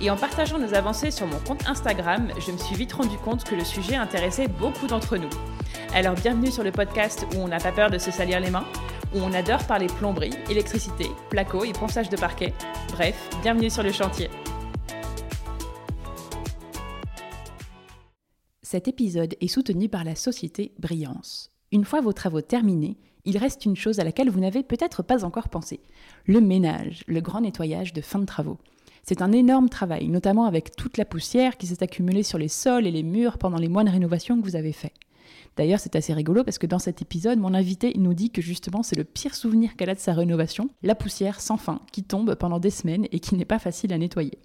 et en partageant nos avancées sur mon compte Instagram, je me suis vite rendu compte que le sujet intéressait beaucoup d'entre nous. Alors bienvenue sur le podcast où on n'a pas peur de se salir les mains, où on adore parler plomberie, électricité, placo et ponçage de parquet. Bref, bienvenue sur le chantier. Cet épisode est soutenu par la société Brillance. Une fois vos travaux terminés, il reste une chose à laquelle vous n'avez peut-être pas encore pensé, le ménage, le grand nettoyage de fin de travaux. C'est un énorme travail, notamment avec toute la poussière qui s'est accumulée sur les sols et les murs pendant les mois de rénovation que vous avez faits. D'ailleurs, c'est assez rigolo parce que dans cet épisode, mon invité nous dit que justement c'est le pire souvenir qu'elle a de sa rénovation, la poussière sans fin qui tombe pendant des semaines et qui n'est pas facile à nettoyer.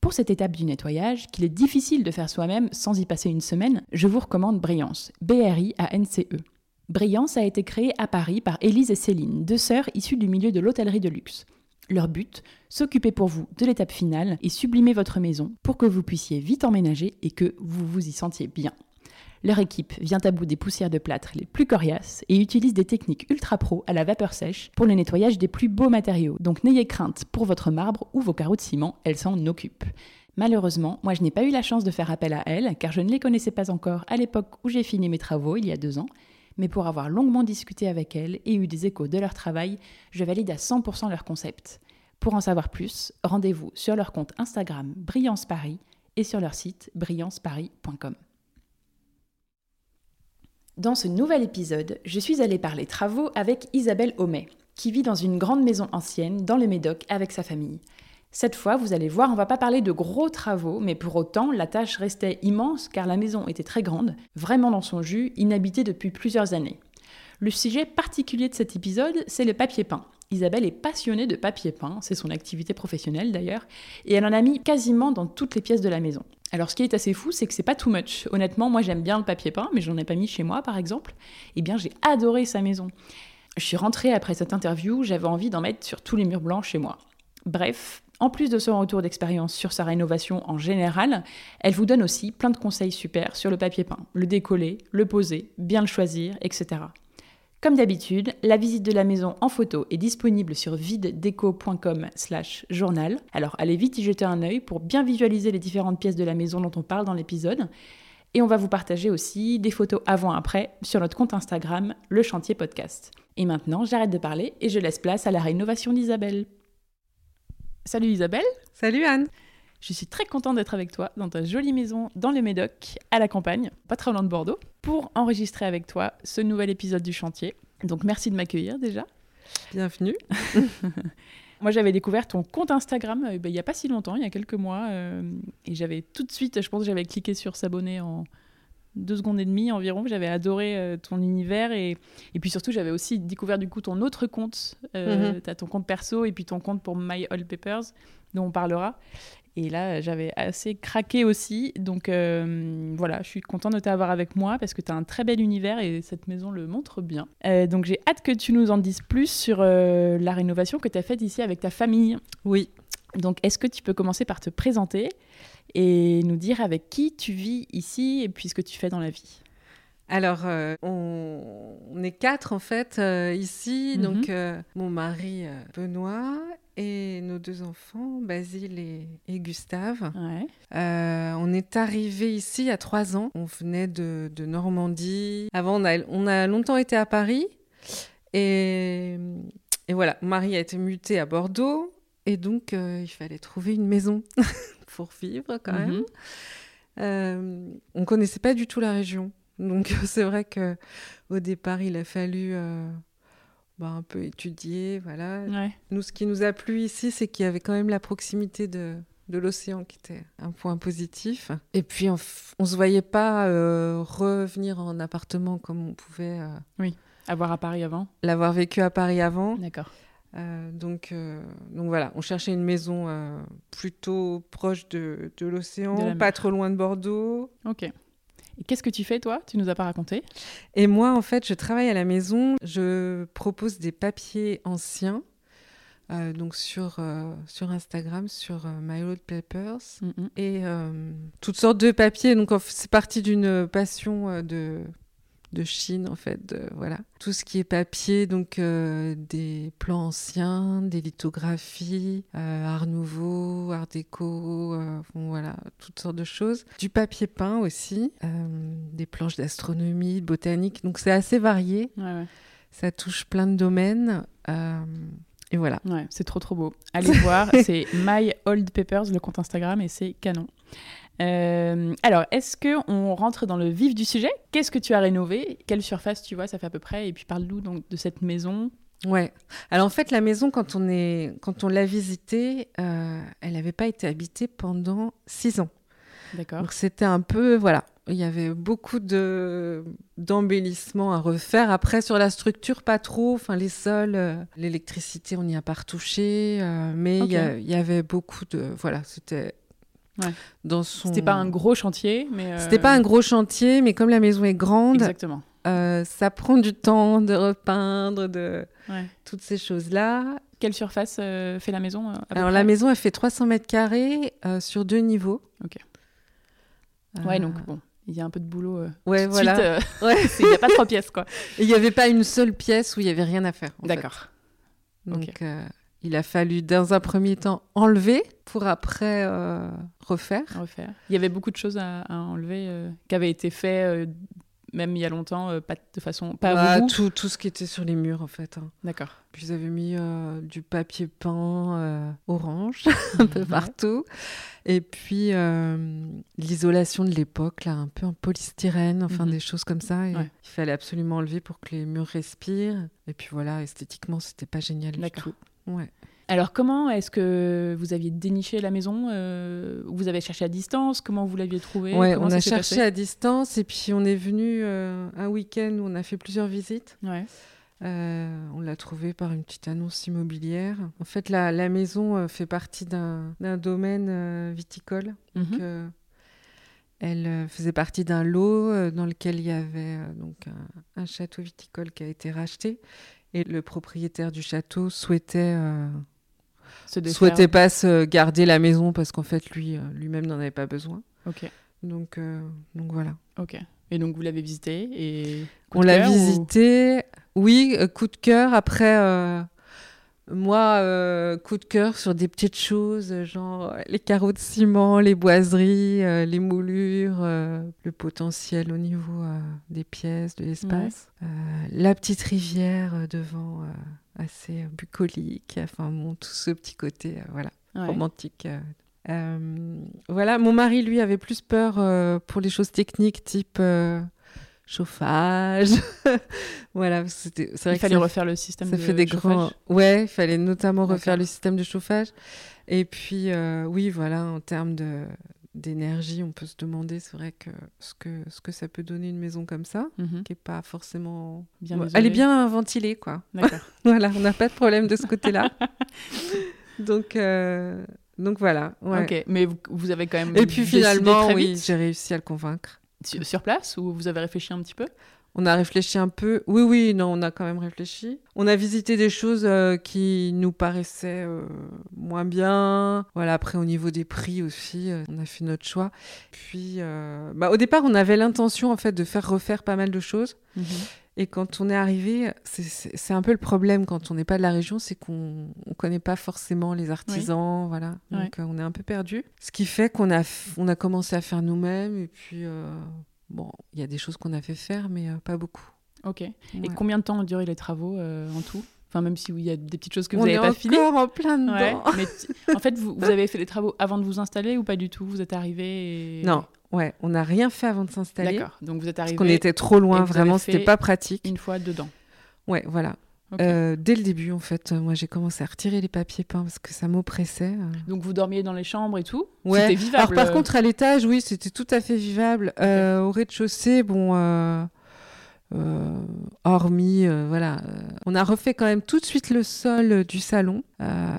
Pour cette étape du nettoyage, qu'il est difficile de faire soi-même sans y passer une semaine, je vous recommande Brillance, B-R-I-A-N-C-E. Brillance a été créée à Paris par Élise et Céline, deux sœurs issues du milieu de l'hôtellerie de luxe. Leur but, s'occuper pour vous de l'étape finale et sublimer votre maison pour que vous puissiez vite emménager et que vous vous y sentiez bien. Leur équipe vient à bout des poussières de plâtre les plus coriaces et utilise des techniques ultra pro à la vapeur sèche pour le nettoyage des plus beaux matériaux. Donc n'ayez crainte pour votre marbre ou vos carreaux de ciment, elles s'en occupent. Malheureusement, moi je n'ai pas eu la chance de faire appel à elles car je ne les connaissais pas encore à l'époque où j'ai fini mes travaux il y a deux ans mais pour avoir longuement discuté avec elles et eu des échos de leur travail, je valide à 100% leur concept. Pour en savoir plus, rendez-vous sur leur compte Instagram Brillance Paris et sur leur site brillanceparis.com. Dans ce nouvel épisode, je suis allée parler travaux avec Isabelle Homais, qui vit dans une grande maison ancienne dans le Médoc avec sa famille. Cette fois, vous allez voir, on va pas parler de gros travaux, mais pour autant, la tâche restait immense car la maison était très grande, vraiment dans son jus, inhabitée depuis plusieurs années. Le sujet particulier de cet épisode, c'est le papier peint. Isabelle est passionnée de papier peint, c'est son activité professionnelle d'ailleurs, et elle en a mis quasiment dans toutes les pièces de la maison. Alors ce qui est assez fou, c'est que c'est pas too much. Honnêtement, moi j'aime bien le papier peint, mais j'en ai pas mis chez moi par exemple. Eh bien, j'ai adoré sa maison. Je suis rentrée après cette interview, j'avais envie d'en mettre sur tous les murs blancs chez moi. Bref, en plus de son retour d'expérience sur sa rénovation en général, elle vous donne aussi plein de conseils super sur le papier peint, le décoller, le poser, bien le choisir, etc. Comme d'habitude, la visite de la maison en photo est disponible sur videdeco.com slash journal. Alors allez vite y jeter un œil pour bien visualiser les différentes pièces de la maison dont on parle dans l'épisode. Et on va vous partager aussi des photos avant-après sur notre compte Instagram, le chantier podcast. Et maintenant, j'arrête de parler et je laisse place à la rénovation d'Isabelle. Salut Isabelle. Salut Anne. Je suis très contente d'être avec toi dans ta jolie maison dans le Médoc, à la campagne, pas très loin de Bordeaux, pour enregistrer avec toi ce nouvel épisode du chantier. Donc merci de m'accueillir déjà. Bienvenue. Moi, j'avais découvert ton compte Instagram euh, ben, il n'y a pas si longtemps, il y a quelques mois, euh, et j'avais tout de suite, je pense que j'avais cliqué sur s'abonner en, deux secondes et demie environ. J'avais adoré euh, ton univers et, et puis surtout j'avais aussi découvert du coup ton autre compte. Euh, mhm. Tu as ton compte perso et puis ton compte pour My All Papers dont on parlera. Et là, j'avais assez craqué aussi. Donc euh, voilà, je suis contente de t'avoir avec moi parce que tu as un très bel univers et cette maison le montre bien. donc j'ai hâte que tu nous en dises plus sur la rénovation que tu as faite ici avec ta famille. Oui. Donc est-ce que tu peux commencer par te présenter? Et nous dire avec qui tu vis ici et puis ce que tu fais dans la vie. Alors, euh, on, est quatre en fait euh, ici. Mhm. Donc, euh, mon mari Benoît et nos deux enfants, Basile et, Gustave. on est arrivé ici à trois ans. On venait de, Normandie. Avant, on a, on a, longtemps été à Paris. Et, et voilà, mon mari a été muté à Bordeaux. Et donc, il fallait trouver une maison. pour vivre quand même. Mhm. Euh, on connaissait pas du tout la région. Donc c'est vrai que au départ, il a fallu euh, bah, un peu étudier. Voilà. Nous, ce qui nous a plu ici, c'est qu'il y avait quand même la proximité de, de l'océan qui était un point positif. Et puis, on ne se voyait pas euh, revenir en appartement comme on pouvait. oui, avoir à Paris avant. L'avoir vécu à Paris avant. D'accord. Donc, donc voilà, on cherchait une maison plutôt proche de, de l'océan, pas trop loin de Bordeaux. Ok. Et qu'est-ce que tu fais, toi? Tu nous as pas raconté? Et moi, en fait, je travaille à la maison. Je propose des papiers anciens. Euh, donc sur, euh, sur Instagram, sur euh, My Old Papers, et toutes sortes de papiers. Donc c'est parti d'une passion de, de Chine en fait, voilà. Tout ce qui est papier, donc des plans anciens, des lithographies, art nouveau, art déco, voilà, toutes sortes de choses. Du papier peint aussi, des planches d'astronomie, de botanique. Donc c'est assez varié. Ça touche plein de domaines. Et voilà. Ouais, c'est trop trop beau. Allez voir, c'est My Old Papers, le compte Instagram, et c'est canon. Euh, alors, est-ce que on rentre dans le vif du sujet? Qu'est-ce que tu as rénové? Quelle surface tu vois Ça fait à peu près? Et puis parle-nous donc de cette maison. Ouais. Alors en fait, la maison, quand on est, quand on l'a visitée, euh, elle n'avait pas été habitée pendant six ans. D'accord. Donc c'était un peu, voilà, il y avait beaucoup de d'embellissements à refaire. Après, sur la structure, pas trop. Enfin, les sols, euh, l'électricité, on n'y a pas retouché. mais il y, avait beaucoup de, voilà, c'était Ouais. Dans son... C'était pas un gros chantier, mais. Euh, C'était pas un gros chantier, mais comme la maison est grande. Exactement. Euh, ça prend du temps de repeindre, de toutes ces choses-là. Quelle surface euh, fait la maison Alors la maison, elle fait 300 mètres carrés sur deux niveaux. Ok. Ouais, donc bon, il y a un peu de boulot. ouais, voilà. il n'y a pas trois pièces, quoi. Il n'y avait pas une seule pièce où il y avait rien à faire. D'accord. Donc il a fallu dans un premier temps enlever pour après euh, refaire. refaire. Il y avait beaucoup de choses à, enlever euh, qui avaient été faites euh, même il y a longtemps, pas de façon pas bah, tout, tout, ce qui était sur les murs en fait. Hein. D'accord. Puis ils avaient mis du papier peint orange un peu partout. Et puis l'isolation de l'époque, là, un peu en polystyrène, enfin mhm. des choses comme ça. Il fallait absolument enlever pour que les murs respirent. Et puis voilà, esthétiquement, c'était pas génial du tout. Ouais. Alors comment est-ce que vous aviez déniché la maison euh, Vous avez cherché à distance? Comment vous l'aviez trouvé Ouais, on a cherché à distance et puis on est venu euh, un week-end où on a fait plusieurs visites. Ouais. Euh, on l'a trouvé par une petite annonce immobilière. En fait, la, la maison fait partie d'un domaine viticole. Donc, mhm. elle faisait partie d'un lot dans lequel il y avait donc un, un, château viticole qui a été racheté. Et le propriétaire du château souhaitait souhaitait pas se garder la maison parce qu'en fait lui euh, lui-même n'en avait pas besoin. Ok. Donc euh, donc voilà. Ok. Et donc vous l'avez visité et on l'a visité. Oui, euh, coup de cœur. Après moi, coup de cœur sur des petites choses, genre les carreaux de ciment, les boiseries, les moulures, le potentiel au niveau des pièces, de l'espace. la petite rivière devant assez euh, bucolique, enfin bon, tout ce petit côté euh, voilà, romantique. Euh, voilà, mon mari, lui, avait plus peur pour les choses techniques, type chauffage. voilà, c'était. Il fallait refaire le système ça de fait des chauffage. Ouais, il fallait notamment refaire le système de chauffage. Et puis, oui, voilà, en termes de d'énergie, on peut se demander, c'est vrai que ce, que ce que ça peut donner une maison comme ça, mhm. qui est pas forcément bien. Elle est bien ventilée, quoi. D'accord. voilà, on n'a pas de problème de ce côté-là. donc, euh, donc voilà. Ok, mais vous, avez quand même. Et puis finalement, oui, j'ai réussi à le convaincre. Sur place ou vous avez réfléchi un petit peu? On a réfléchi un peu. Oui, oui, non, on a quand même réfléchi. On a visité des choses euh, qui nous paraissaient euh, moins bien. Voilà, après, au niveau des prix aussi, euh, on a fait notre choix. Puis, bah, au départ, on avait l'intention, en fait, de faire refaire pas mal de choses. Mhm. Et quand on est arrivé, c'est un peu le problème quand on n'est pas de la région, c'est qu'on ne connaît pas forcément les artisans, voilà. Donc on est un peu perdu. Ce qui fait qu'on a, on a commencé à faire nous-mêmes et puis Bon, il y a des choses qu'on a fait faire, mais euh, pas beaucoup. Ok. Et combien de temps ont duré les travaux euh, en tout? Enfin, même si il y a des petites choses que vous n'avez pas finies. On est encore en plein dedans. en fait, vous, vous, avez fait les travaux avant de vous installer ou pas du tout? Vous êtes arrivé Non, ouais, on n'a rien fait avant de s'installer. D'accord. Donc vous êtes arrivé. Parce qu'on était trop loin, vraiment, c'était pas pratique. Une fois dedans. Ouais, voilà. Euh, dès le début, en fait, moi j'ai commencé à retirer les papiers peints parce que ça m'oppressait. Euh. Donc vous dormiez dans les chambres et tout? Ouais. C'était vivable. Alors par contre, à l'étage, oui, c'était tout à fait vivable. Euh, au rez-de-chaussée, bon, Euh, hormis, euh, voilà, euh, on a refait quand même tout de suite le sol du salon.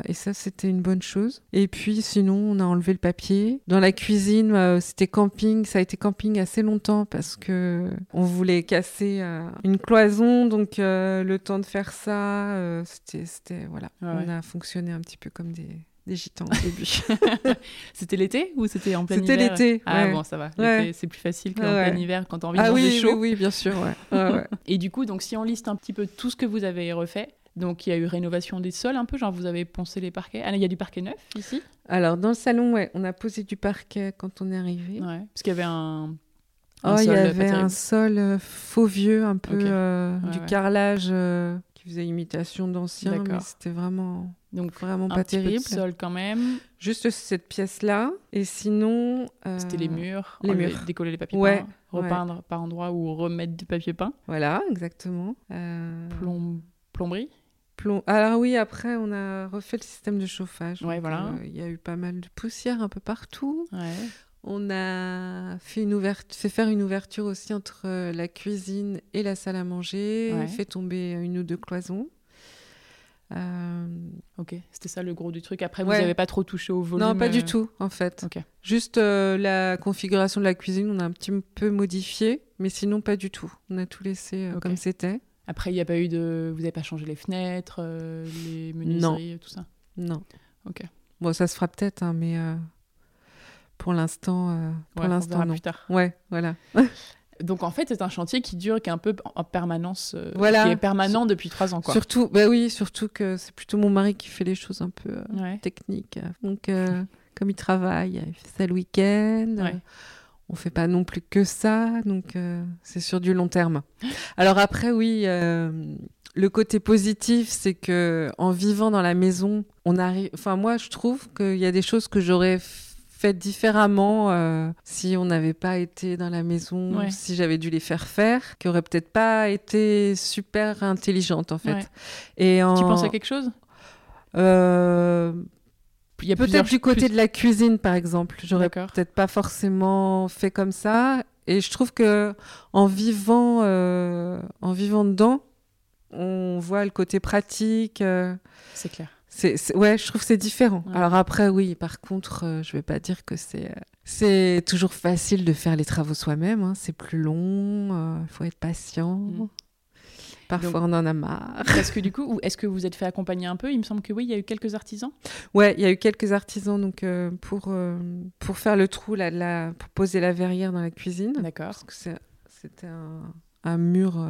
et ça, c'était une bonne chose. Et puis, sinon, on a enlevé le papier. Dans la cuisine, c'était camping. Ça a été camping assez longtemps parce que on voulait casser une cloison. Donc, le temps de faire ça, c'était, voilà, on a fonctionné un petit peu comme des des gitans au début. c'était l'été ou c'était en plein hiver C'était l'été. Ah bon, ça va. C'est plus facile qu'en plein hiver quand on envie de ah, manger oui, chaud. Oui, oui, bien sûr. Et du coup, donc si on liste un petit peu tout ce que vous avez refait, donc il y a eu rénovation des sols un peu, genre vous avez poncé les parquets. Ah, il y a du parquet neuf ici? Alors dans le salon, ouais, on a posé du parquet quand on est arrivé. Ouais, parce qu'il y avait un. oh, il y avait un sol euh, faux vieux, un peu euh, du carrelage euh, qui faisait imitation d'ancien, mais c'était vraiment donc vraiment pas terrible. Peu de sol quand même. Juste cette pièce-là. Et sinon. Euh, C'était les murs. Les murs. Décoller les papiers peints. Repeindre par endroit ou remettre du papier peint. Voilà, exactement. Euh... Plom... Plomberie Plom... Alors oui, après, on a refait le système de chauffage. Ouais, voilà. Euh, il y a eu pas mal de poussière un peu partout. Ouais. On a fait, une ouverture, fait faire une ouverture aussi entre euh, la cuisine et la salle à manger, fait tomber une ou deux cloisons. Euh, ok, c'était ça le gros du truc. Après, vous n'avez pas trop touché au volume Non, pas du euh, tout, en fait. Juste euh, la configuration de la cuisine, on a un petit peu modifié, mais sinon pas du tout. On a tout laissé comme c'était. Après, il n'y a pas eu de. Vous n'avez pas changé les fenêtres, les menuiseries, tout ça? Non. Ok. Bon, ça se fera peut-être, hein, mais pour l'instant, pour l'instant, non. plus tard. Ouais, voilà. Donc en fait, c'est un chantier qui dure, qui est un peu en permanence, euh, voilà. qui est permanent depuis trois ans. Quoi. Surtout, bah oui, surtout que c'est plutôt mon mari qui fait les choses un peu euh, techniques. Donc euh, comme il travaille, il fait ça le week-end. Ouais. on fait pas non plus que ça, donc c'est sur du long terme. Alors après, oui, le côté positif, c'est que en vivant dans la maison, on arrive. Enfin, moi, je trouve qu'il y a des choses que j'aurais fait différemment euh, si on n'avait pas été dans la maison, si j'avais dû les faire faire, qui aurait peut-être pas été super intelligente en fait. Et Tu penses à quelque chose? Euh... Il y a peut-être du côté de la cuisine, par exemple. J'aurais peut-être pas forcément fait comme ça. Et je trouve que en vivant, euh, en vivant dedans, on voit le côté pratique. Euh, c'est clair. C'est, ouais, je trouve que c'est différent. Alors après, oui, par contre, euh, je vais pas dire que c'est euh, c'est toujours facile de faire les travaux soi-même. Hein. C'est plus long, il euh, faut être patient. Mm. Parfois, on en a marre. Est-ce que du coup, est-ce que vous êtes fait accompagner un peu? Il me semble que oui, il y a eu quelques artisans. Ouais, il y a eu quelques artisans donc pour pour faire le trou là, pour poser la verrière dans la cuisine. D'accord. Parce que c'était un, un, mur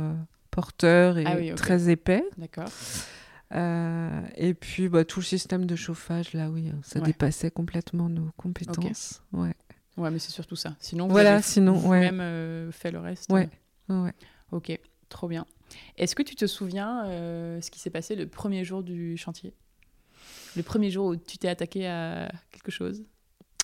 porteur et ah très épais. D'accord. Euh, et puis bah, tout le système de chauffage, là, oui, ça dépassait complètement nos compétences. Ouais. Ouais, mais c'est surtout ça. Sinon, vous voilà, sinon, ouais. même euh, fait le reste. Ouais. ouais. Ok, trop bien. Est-ce que tu te souviens euh, ce qui s'est passé le premier jour du chantier? Le premier jour où tu t'es attaqué à quelque chose?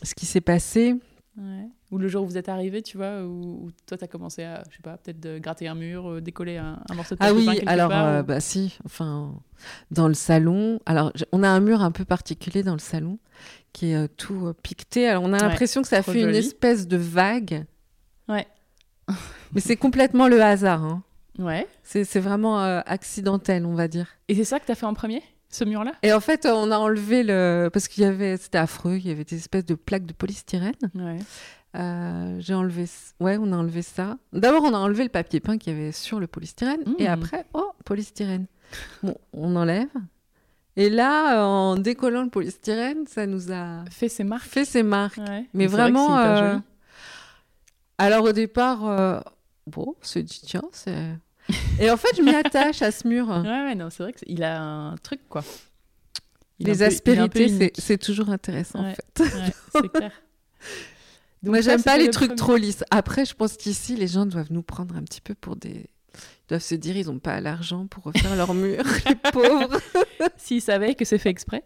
Ce qui s'est passé ou le jour où vous êtes arrivé, tu vois, où, toi, tu as commencé à, je sais pas, peut-être de gratter un mur, euh, décoller un, morceau de Ah oui, alors, euh, bah si, enfin, dans le salon. Alors, on a un mur un peu particulier dans le salon qui est euh, tout piqueté. Alors, on a l'impression que ça fait une espèce de vague. Ouais. Mais c'est complètement le hasard. Hein. Ouais. C'est vraiment accidentel, on va dire. Et c'est ça que tu as fait en premier? Ce mur-là? Et en fait, on a enlevé le. Parce qu'il y avait. C'était affreux, il y avait des espèces de plaques de polystyrène. Ouais. Euh, j'ai enlevé. Ouais, on a enlevé ça. D'abord, on a enlevé le papier peint qu'il y avait sur le polystyrène. Et mmh. après, oh, polystyrène. Bon, on enlève. Et là, en décollant le polystyrène, ça nous a. Fait ses marques. Fait ses marques. Mais vraiment. Euh... Alors, au départ, euh... bon, on se dit, tiens, c'est. Et en fait, je m'y attache à ce mur. Ouais, ouais, non, c'est vrai qu'il a un truc, quoi. Les aspérités, c'est toujours intéressant, en fait. c'est clair. Donc Moi, j'aime pas les trucs trop lisses. Après, je pense qu'ici, les gens doivent nous prendre un petit peu pour des. Ils doivent se dire, ils n'ont pas l'argent pour refaire leur mur, les pauvres. S'ils savaient que c'est fait exprès.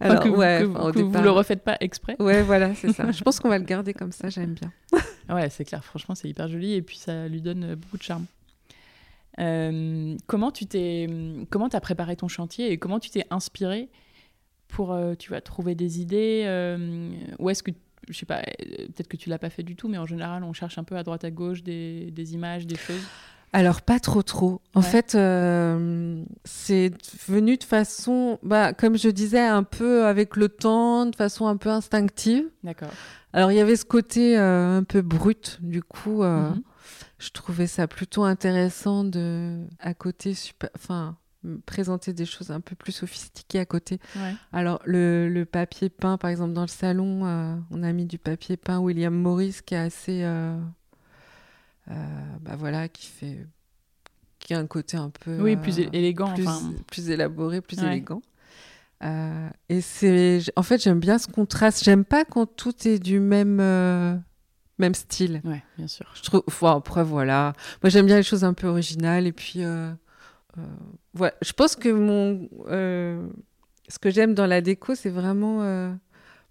Alors, que, ouais, que, vous ne le refaites pas exprès. Ouais, voilà, c'est ça. Je pense qu'on va le garder comme ça, j'aime bien. ouais, c'est clair. Franchement, c'est hyper joli et puis ça lui donne beaucoup de charme. Euh, comment tu t'es, comment as préparé ton chantier et comment tu t'es inspiré pour, euh, tu vas trouver des idées euh, Ou est-ce que, je sais pas, peut-être que tu l'as pas fait du tout, mais en général, on cherche un peu à droite à gauche des, des images, des choses. Alors, pas trop trop. En fait, euh, c'est venu de façon, bah, comme je disais, un peu avec le temps, de façon un peu instinctive. D'accord. Alors, il y avait ce côté euh, un peu brut, du coup, euh, mhm. Je trouvais ça plutôt intéressant de, à côté, enfin, présenter des choses un peu plus sophistiquées à côté. Alors, le, papier peint, par exemple, dans le salon, on a mis du papier peint William Morris qui est assez euh, bah voilà, qui fait qui a un côté un peu oui plus élégant plus, plus élaboré plus élégant. Euh, et c'est en fait j'aime bien ce contraste. J'aime pas quand tout est du même euh, même style ouais bien sûr je trouve enfin, après voilà moi j'aime bien les choses un peu originales et puis voilà je pense que mon ce que j'aime dans la déco c'est vraiment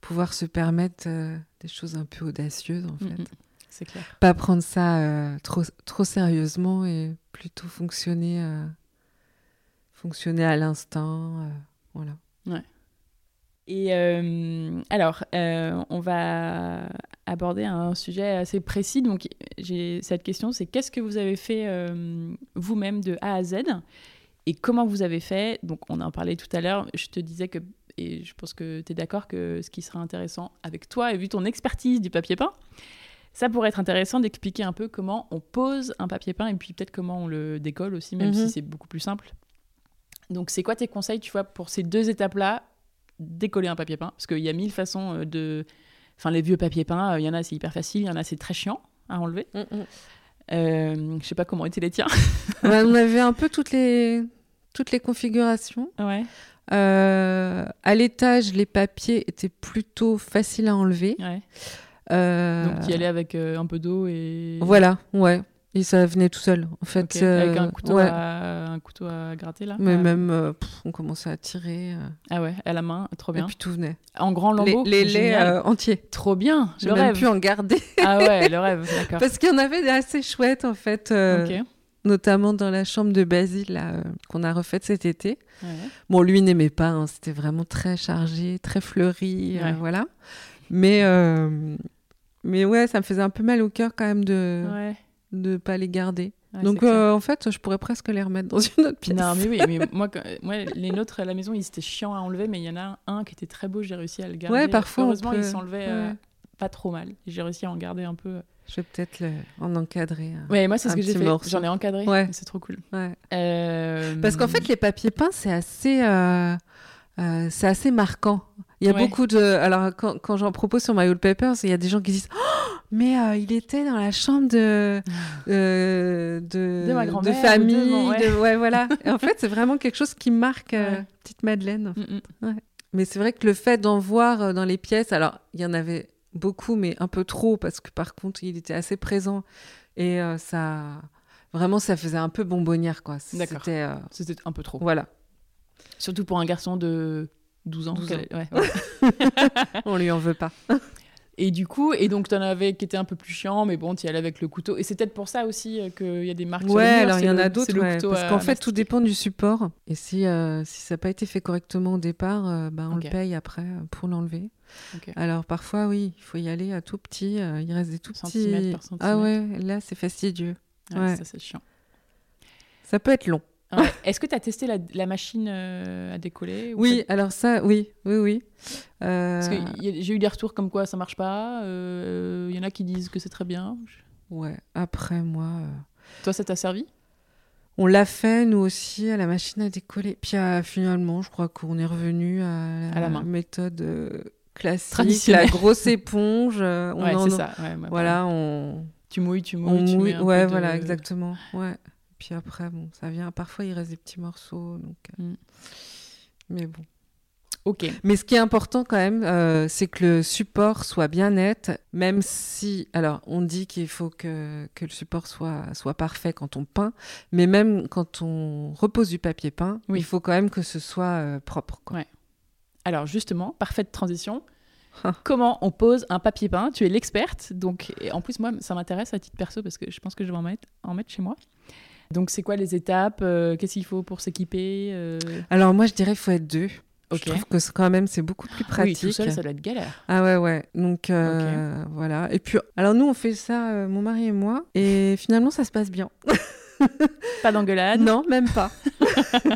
pouvoir se permettre des choses un peu audacieuses en fait c'est clair. Pas prendre ça euh, trop, trop sérieusement et plutôt fonctionner, euh, fonctionner à l'instinct. Euh, voilà. Ouais. Et alors, on va aborder un sujet assez précis. Donc, j'ai cette question, c'est qu'est-ce que vous avez fait vous-même de A à Z et comment vous avez fait? Donc, on en parlait tout à l'heure. Je te disais que, et je pense que tu es d'accord que ce qui serait intéressant avec toi, et vu ton expertise du papier peint, ça pourrait être intéressant d'expliquer un peu comment on pose un papier peint et puis peut-être comment on le décolle aussi, même si mhm. c'est beaucoup plus simple. Donc, c'est quoi tes conseils, tu vois, pour ces deux étapes-là, décoller un papier peint? Parce qu'il y a mille façons euh, de. Enfin, les vieux papiers peints, euh, il y en a, c'est hyper facile, il y en a, c'est très chiant à enlever. Je mm, mm. euh, je sais pas comment étaient les tiens. on avait un peu toutes les, toutes les configurations. Ouais. à l'étage, les papiers étaient plutôt faciles à enlever. Ouais. Euh, Donc y aller avec euh, un peu d'eau et. Voilà, ouais. Et ça venait tout seul, en fait. Avec un couteau, à... un couteau à gratter, là Mais même, on commençait à tirer. Ah ouais, à la main, trop bien. Et puis tout venait. En grand lambeau Les, laits entiers. Trop bien, J'ai même pu en garder. ah ouais, le rêve, d'accord. Parce qu'il y en avait des assez chouettes, en fait. Notamment dans la chambre de Basile, qu'on a refaite cet été. Bon, lui n'aimait pas, hein, c'était vraiment très chargé, très fleuri, voilà. Mais, euh, mais ouais, ça me faisait un peu mal au cœur quand même de ne pas les garder. Donc euh, en fait, je pourrais presque les remettre dans une autre pièce. Non, mais oui, mais moi, moi, les nôtres à la maison, ils étaient chiants à enlever, mais il y en a un qui était très beau, j'ai réussi à le garder. Ouais, parfois. Heureusement, il s'enlevait euh, pas trop mal. J'ai réussi à en garder un peu. Je vais peut-être en encadrer. Un, ouais, moi, c'est ce que j'ai fait. J'en ai encadré. Ouais. C'est trop cool. Ouais. Parce qu'en fait, les papiers peints, c'est assez, c'est assez marquant. Il y a beaucoup de. Alors, quand, quand j'en propose sur My Old Papers, il y a des gens qui disent oh, Mais euh, il était dans la chambre de. Euh, de, de, ma de famille. De, ouais. voilà. Et en fait, c'est vraiment quelque chose qui marque euh, Petite Madeleine. Mm, mm. Mais c'est vrai que le fait d'en voir dans les pièces, alors, il y en avait beaucoup, mais un peu trop, parce que par contre, il était assez présent. Et ça. Vraiment, ça faisait un peu bonbonnière, quoi. C'était. C'était un peu trop. Voilà. Surtout pour un garçon de 12 ans. On lui en veut pas. Et du coup, et donc tu en avais qui était un peu plus chiant, mais bon, tu y allais avec le couteau. Et c'est peut-être pour ça aussi euh, qu'il y a des marques. Ouais, alors il y en a d'autres, parce qu'en fait, tout dépend du support. Et si, euh, si ça n'a pas été fait correctement au départ, euh, bah, on le paye après pour l'enlever. Alors parfois, oui, il faut y aller à tout petit. il reste des tout petits. Ah ouais, là, c'est fastidieux. ouais. Ça, c'est chiant. Ça peut être long. Est-ce que tu as testé la, machine euh, à décoller Oui, alors ça, oui, oui, oui. Euh, j'ai eu des retours comme quoi ça marche pas. Il euh, y en a qui disent que c'est très bien. Ouais, après moi. Toi, ça t'a servi? On l'a fait, nous aussi, à la machine à décoller. Puis finalement, je crois qu'on est revenu à la, méthode classique, la grosse éponge. ouais, c'est ça. voilà, on. Tu mouilles, tu mouilles, tu mouilles. ouais, voilà, exactement. Ouais. Puis après, bon, ça vient. Parfois, il reste des petits morceaux. Donc, euh, mm. Mais bon. Ok. Mais ce qui est important quand même, euh, c'est que le support soit bien net, même si, alors, on dit qu'il faut que, que, le support soit, soit parfait quand on peint, mais même quand on repose du papier peint, il faut quand même que ce soit euh, propre. Quoi. Ouais. Alors justement, parfaite transition. Ah. Comment on pose un papier peint? Tu es l'experte, donc et en plus moi ça m'intéresse à titre perso parce que je pense que je vais en mettre, en mettre chez moi. Donc, c'est quoi les étapes euh, Qu'est-ce qu'il faut pour s'équiper euh? Alors, moi, je dirais qu'il faut être deux. Je trouve que quand même, c'est beaucoup plus pratique. Oui, tout seul, ça doit être galère. Ah ouais, ouais. Donc, euh, voilà. Et puis, alors nous, on fait ça, mon mari et moi, et finalement, ça se passe bien. pas d'engueulade Non, même pas.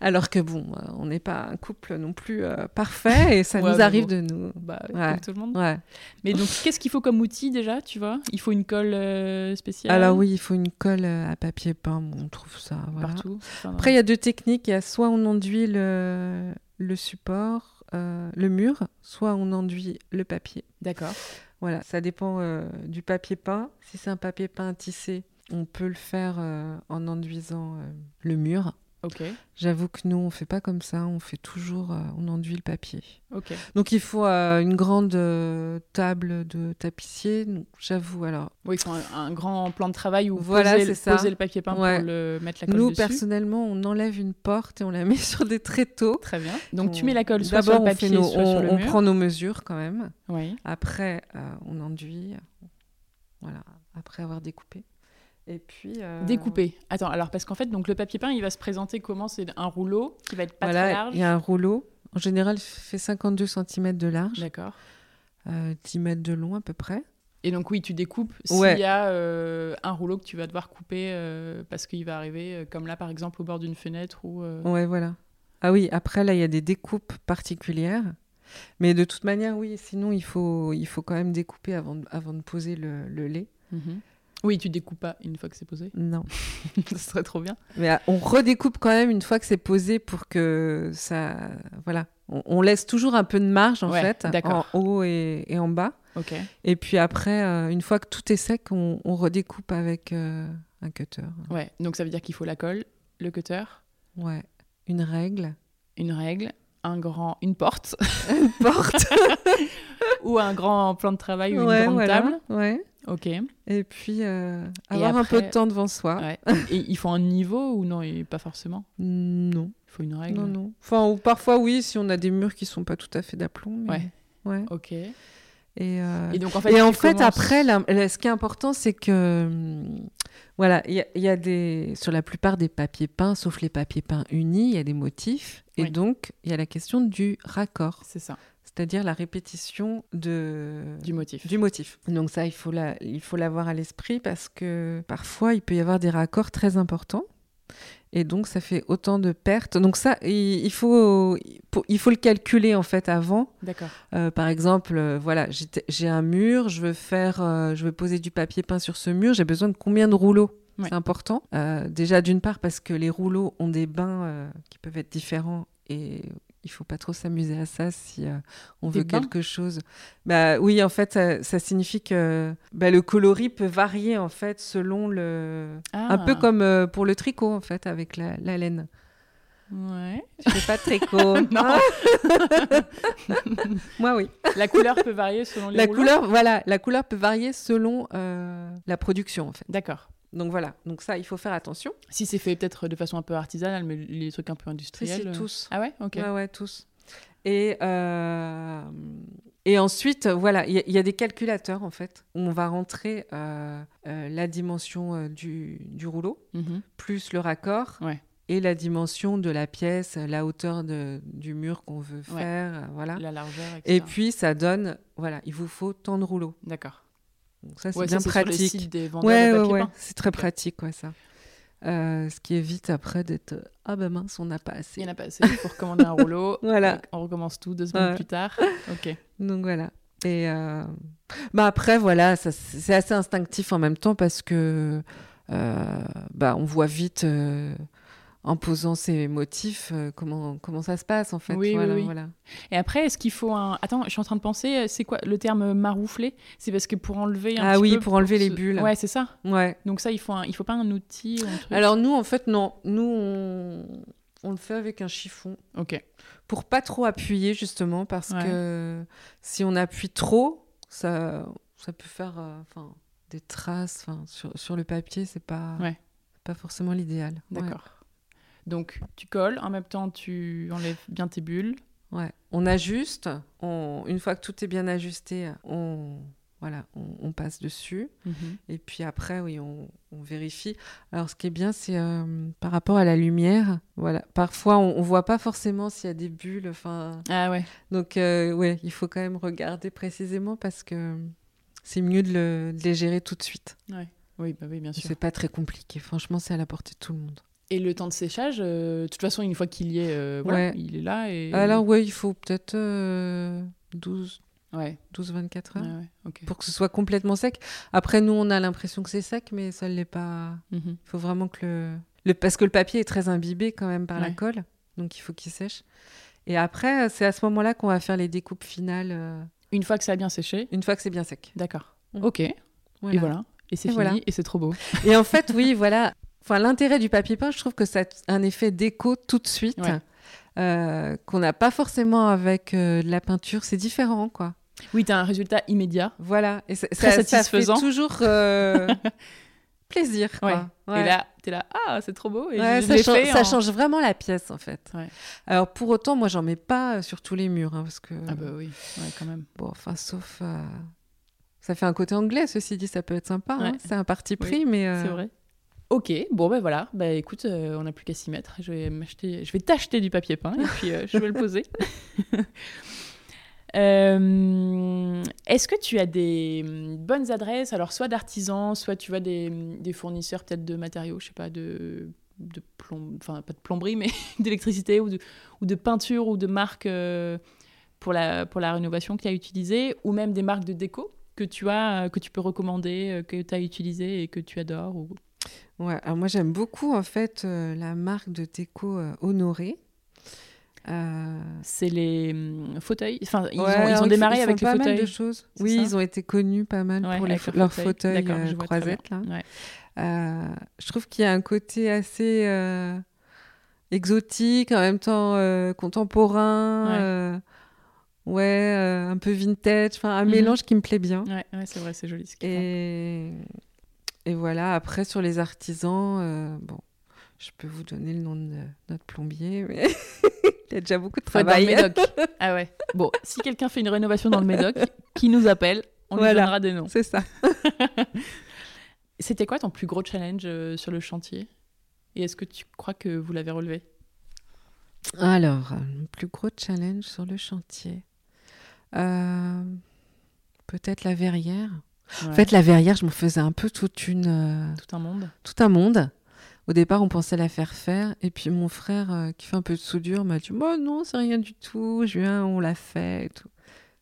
Alors que bon, euh, on n'est pas un couple non plus euh, parfait et ça nous arrive de nous. Bah, Comme tout le monde. Mais donc, qu'est-ce qu'il faut comme outil déjà, tu vois? Il faut une colle euh, spéciale? Alors oui, il faut une colle à papier peint. on trouve ça partout. Après, il y a deux techniques. Il y a soit on enduit le, le support, le mur, soit on enduit le papier. D'accord. Voilà, ça dépend du papier peint. Si c'est un papier peint tissé, on peut le faire en enduisant le mur. J'avoue que nous, on fait pas comme ça. On fait toujours, euh, on enduit le papier. Donc il faut euh, une grande euh, table de tapissier. J'avoue alors. Oui, il faut un, grand plan de travail où voilà, poser, le, poser le papier peint pour le mettre la colle nous, dessus. Nous personnellement, on enlève une porte et on la met sur des tréteaux. Très bien. Donc tu mets la colle soit sur le papier, on, soit sur le on prend nos mesures quand même. Oui. Après, on enduit. Voilà. Après avoir découpé. Et puis. Euh... Découpé. Attends, alors parce qu'en fait, donc le papier peint, il va se présenter comment? C'est un rouleau qui va être pas très large? Il y a un rouleau. En général, il fait 52 cm de large. D'accord. Euh, 10 mètres de long à peu près. Et donc oui, tu découpes s'il y a euh, un rouleau que tu vas devoir couper euh, parce qu'il va arriver, comme là par exemple au bord d'une fenêtre ou. Ouais, voilà. Ah oui, après là, il y a des découpes particulières. Mais de toute manière, oui, sinon il faut, il faut quand même découper avant, de, avant de poser le, le lait. Mhm. Oui, tu découpes pas une fois que c'est posé Non. Ce serait trop bien. Mais ah, on redécoupe quand même une fois que c'est posé pour que ça. Voilà. On, laisse toujours un peu de marge en fait, en haut et, en bas. Ok. Et puis après, euh, une fois que tout est sec, on, redécoupe avec euh, un cutter. Ouais, donc ça veut dire qu'il faut la colle, le cutter. Ouais. Une règle. Une règle, un grand, une porte. une porte. ou un grand plan de travail ou une grande voilà. table. Ouais. Ok. Et puis euh, avoir un peu de temps devant soi. Et il faut un niveau ou non Pas forcément? Non. Il faut une règle Non, non. Enfin, ou parfois oui, si on a des murs qui sont pas tout à fait d'aplomb. Ouais. Ouais. Ok. Et, euh... et, donc en fait, et en fait après, ce qui est important, c'est que hum, voilà, il y, y, a des sur la plupart des papiers peints, sauf les papiers peints unis, il y a des motifs, et donc il y a la question du raccord. C'est ça c'est-à-dire la répétition de... du motif. Du motif. Donc ça, il faut l'avoir à l'esprit parce que parfois, il peut y avoir des raccords très importants. Et donc, ça fait autant de pertes. Donc ça, il, faut, il faut le calculer en fait avant. D'accord. Euh, par exemple, euh, voilà, j'ai un mur, je veux faire, euh, je veux poser du papier peint sur ce mur. J'ai besoin de combien de rouleaux? C'est important. déjà, d'une part, parce que les rouleaux ont des bains qui peuvent être différents et il faut pas trop s'amuser à ça si euh, on veut quelque chose. Bah oui, en fait, ça, signifie que bah, le coloris peut varier en fait selon le, un peu ah. comme euh, pour le tricot en fait avec la, laine. Ouais. Je fais pas de tricot. non. Moi, oui. La couleur peut varier selon les La couleur, voilà, la couleur peut varier selon euh, la production, en fait. D'accord. Donc voilà, donc ça, il faut faire attention. Si c'est fait peut-être de façon un peu artisanale, mais les trucs un peu industriels. Si, tous. Ah ouais, ok. Ouais, ouais, tous. Et, euh, et ensuite, voilà, il y, a des calculateurs en fait où on va rentrer euh, euh, la dimension du, du rouleau mhm. plus le raccord ouais. et la dimension de la pièce, la hauteur de, du mur qu'on veut faire, voilà. La largeur. Etc. Et puis ça donne, voilà, il vous faut tant de rouleaux. D'accord. Donc ça, c'est bien pratique. ouais, ouais, c'est très pratique, quoi, ça. Euh, ce qui évite après d'être ah ben mince, on n'a pas assez. Il n'y en a pas assez. Il faut recommander un rouleau. voilà. On recommence tout deux semaines plus tard. Ok. Donc voilà. Et euh... bah après voilà, c'est assez instinctif en même temps parce que euh, bah on voit vite en posant ces motifs, euh, comment, comment ça se passe en fait. Oui, voilà, oui, Voilà. Et après, est-ce qu'il faut un. Attends, je suis en train de penser, euh, c'est quoi le terme marouflé C'est parce que pour enlever un Ah oui, pour enlever les bulles. Ouais, c'est ça. Ouais. Donc ça, il faut, un... il faut pas un outil un truc? Alors nous, en fait, non. Nous, on, on le fait avec un chiffon. Ok. Pour pas trop appuyer, justement, parce Ouais. que si on appuie trop, ça, ça peut faire euh, des traces sur, sur le papier, c'est pas, Ouais. pas forcément l'idéal. Ouais. Donc tu colles, en même temps tu enlèves bien tes bulles. Ouais. On ajuste. On... Une fois que tout est bien ajusté, on voilà, on, on passe dessus. Et puis après, oui, on, on, vérifie. Alors, ce qui est bien, c'est euh, par rapport à la lumière. Voilà, parfois, on, on voit pas forcément s'il y a des bulles. Enfin. Ah ouais. Donc, euh, ouais, il faut quand même regarder précisément parce que c'est mieux de, le, de les gérer tout de suite. Ouais. Oui, bah oui, bien sûr. C'est pas très compliqué. Franchement, c'est à la portée de tout le monde. Et le temps de séchage, de toute façon, une fois qu'il y est, voilà, il est là. Et... Alors, oui, il faut peut-être 12, Ouais. 12-24 heures. Pour que ce soit complètement sec. Après, nous, on a l'impression que c'est sec, mais ça ne l'est pas. Mhm. Il faut vraiment que le... le... Parce que le papier est très imbibé quand même par la colle. Donc, il faut qu'il sèche. Et après, c'est à ce moment-là qu'on va faire les découpes finales. Euh, une fois que ça a bien séché Une fois que c'est bien sec. D'accord. Mm. Ok. Et voilà. Et c'est fini. Et c'est trop beau. Et en fait, oui, voilà. Enfin, l'intérêt du papier peint, je trouve que ça a un effet déco tout de suite. Euh, qu'on n'a pas forcément avec euh, de la peinture. C'est différent, quoi. Oui, tu as un résultat immédiat. Voilà. Et Très ça, satisfaisant. Ça fait toujours euh, plaisir, quoi. Et là, tu es là, ah, c'est trop beau. Et ça, change, ça change vraiment la pièce, en fait. Alors, pour autant, moi, j'en mets pas sur tous les murs. Hein, parce que... Ah, bah oui, quand même. Bon, enfin, sauf. Ça fait un côté anglais, ceci dit, ça peut être sympa. Hein. C'est un parti pris, mais. C'est vrai. Ok, bon ben voilà, bah écoute, euh, on n'a plus qu'à s'y mettre. Je vais m'acheter, je vais t'acheter du papier peint et puis euh, je vais le poser. Euh, est-ce que tu as des mm, bonnes adresses, alors soit d'artisans, soit tu vois des, des fournisseurs peut-être de matériaux, je sais pas, de, plomb... enfin pas de plomberie, mais d'électricité ou de, peinture ou de marques pour, la, rénovation que tu as utilisé, ou même des marques de déco que tu as, que tu peux recommander, que tu as utilisé et que tu adores ou... Ouais, alors moi j'aime beaucoup en fait euh, la marque de déco euh, Honoré. Euh, c'est les hum, fauteuils. Enfin, ils, ont, démarré avec les pas fauteuils. Mal de choses. Oui, ils ont été connus pas mal pour les leurs fauteuils, croisettes. Là. je trouve qu'il y a un côté assez exotique, en même temps contemporain. Ouais, un peu vintage, enfin un mhm. mélange qui me plaît bien. Ouais, c'est vrai, c'est joli. Ce et... Et voilà, après sur les artisans, euh, bon, je peux vous donner le nom de notre plombier, mais il y a déjà beaucoup de travail. Dans le Médoc. ah ouais. Bon, si quelqu'un fait une rénovation dans le Médoc, qui nous appelle, on lui donnera des noms. C'est ça. C'était quoi ton plus gros challenge euh, sur le chantier? Et est-ce que tu crois que vous l'avez relevé? Alors, le plus gros challenge sur le chantier. Euh, peut-être la verrière. En fait, la verrière, je me faisais un peu toute une. Euh, tout un monde. Tout un monde. Au départ, on pensait la faire faire. Et puis, mon frère, euh, qui fait un peu de soudure, m'a dit oh, non, c'est rien du tout. Viens, on l'a fait et tout.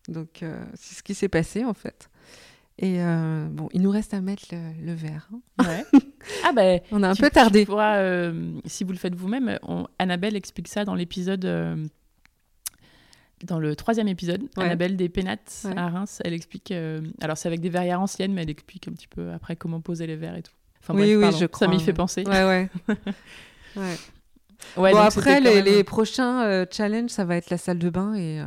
Donc, euh, c'est ce qui s'est passé, en fait. Et bon, il nous reste à mettre le, verre. Hein. Ouais. ah ben, on a un peu tardé. si vous le faites vous-même, Annabelle explique ça dans l'épisode dans le troisième épisode, Annabelle des Pénates à Reims, elle explique. Euh, alors, c'est avec des verrières anciennes, mais elle explique un petit peu après comment poser les verres et tout. Enfin, oui, oui, je crois. Ça m'y fait penser. Ouais, ouais. ouais. bon, après, les, prochains euh, challenges, ça va être la salle de bain et. Euh,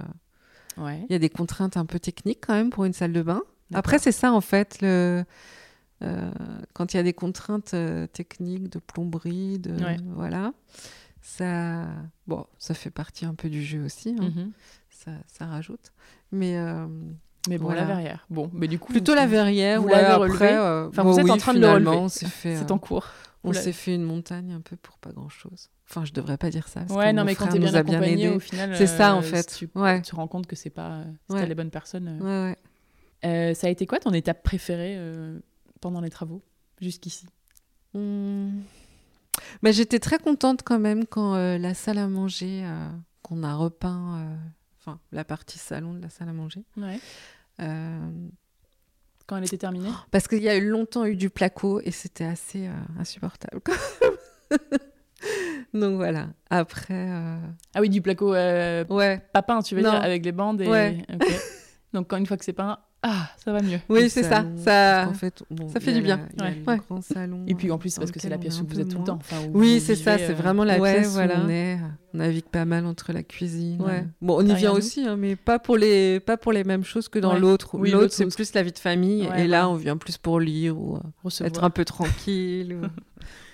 ouais. Il y a des contraintes un peu techniques quand même pour une salle de bain. Après, c'est ça en fait. Le, quand il y a des contraintes techniques de plomberie, de voilà, ça, bon, ça fait partie un peu du jeu aussi. Hein. Mm-hmm ça, rajoute. Mais, euh, mais bon, la verrière. Bon, mais du coup. Plutôt la verrière, vous l'avez relevé. Euh, enfin, vous êtes en train de le relever. C'est en euh, cours. On s'est fait une montagne un peu pour pas grand chose. Enfin, je devrais pas dire ça. Parce ouais, non, mais quand t'es bien accompagné, au final. C'est ça, en fait. Tu, ouais. tu rends compte que c'est pas ouais. les bonnes personnes. Ouais, ouais. ça a été quoi ton étape préférée pendant les travaux, jusqu'ici? Mmh. Bah, J'étais très contente quand même quand la salle à manger, qu'on a repeint la partie salon de la salle à manger. Euh, Quand elle était terminée? Parce qu'il y a eu longtemps eu du placo et c'était assez euh, insupportable. Donc voilà. Après. Euh, ah oui, du placo ouais. pas peint, tu veux dire, avec les bandes. Et... Donc quand une fois que c'est peint, ah, ça va mieux. Oui, c'est ça. Ça, en fait, ça fait du bien. grand salon. Et puis en plus, c'est parce que c'est la pièce où vous êtes tout le temps. oui, c'est ça. C'est euh, vraiment la pièce où on est. On navigue pas mal entre la cuisine. Bon, on y vient aussi, hein, mais pas pour les pas pour les mêmes choses que dans l'autre. l'autre, c'est plus la vie de famille. et là, on vient plus pour lire ou euh, être un peu tranquille.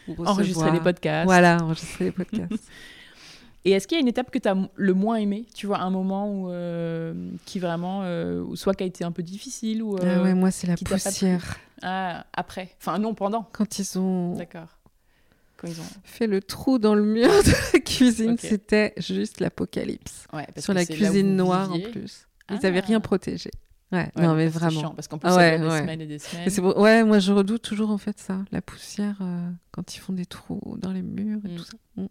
Enregistrer les podcasts. Voilà, enregistrer les podcasts. Et est-ce qu'il y a une étape que tu as le moins aimé Tu vois, un moment où, euh, qui vraiment, euh, soit qui a été un peu difficile ou. ah ouais, moi, c'est la poussière. Ah, après. Enfin, non, pendant. Quand ils ont. D'accord. Quand ils ont fait le trou dans le mur de la cuisine, c'était juste l'apocalypse. Ouais, Sur la cuisine noire en plus. Ils n'avaient rien ah. protégé. Ouais, non, mais vraiment. Chiant, parce qu'en plus, ouais, ça des semaines et des semaines. Ouais, moi, je redoute toujours, en fait, ça. La poussière, euh, quand ils font des trous dans les murs et mm. tout ça. Mm.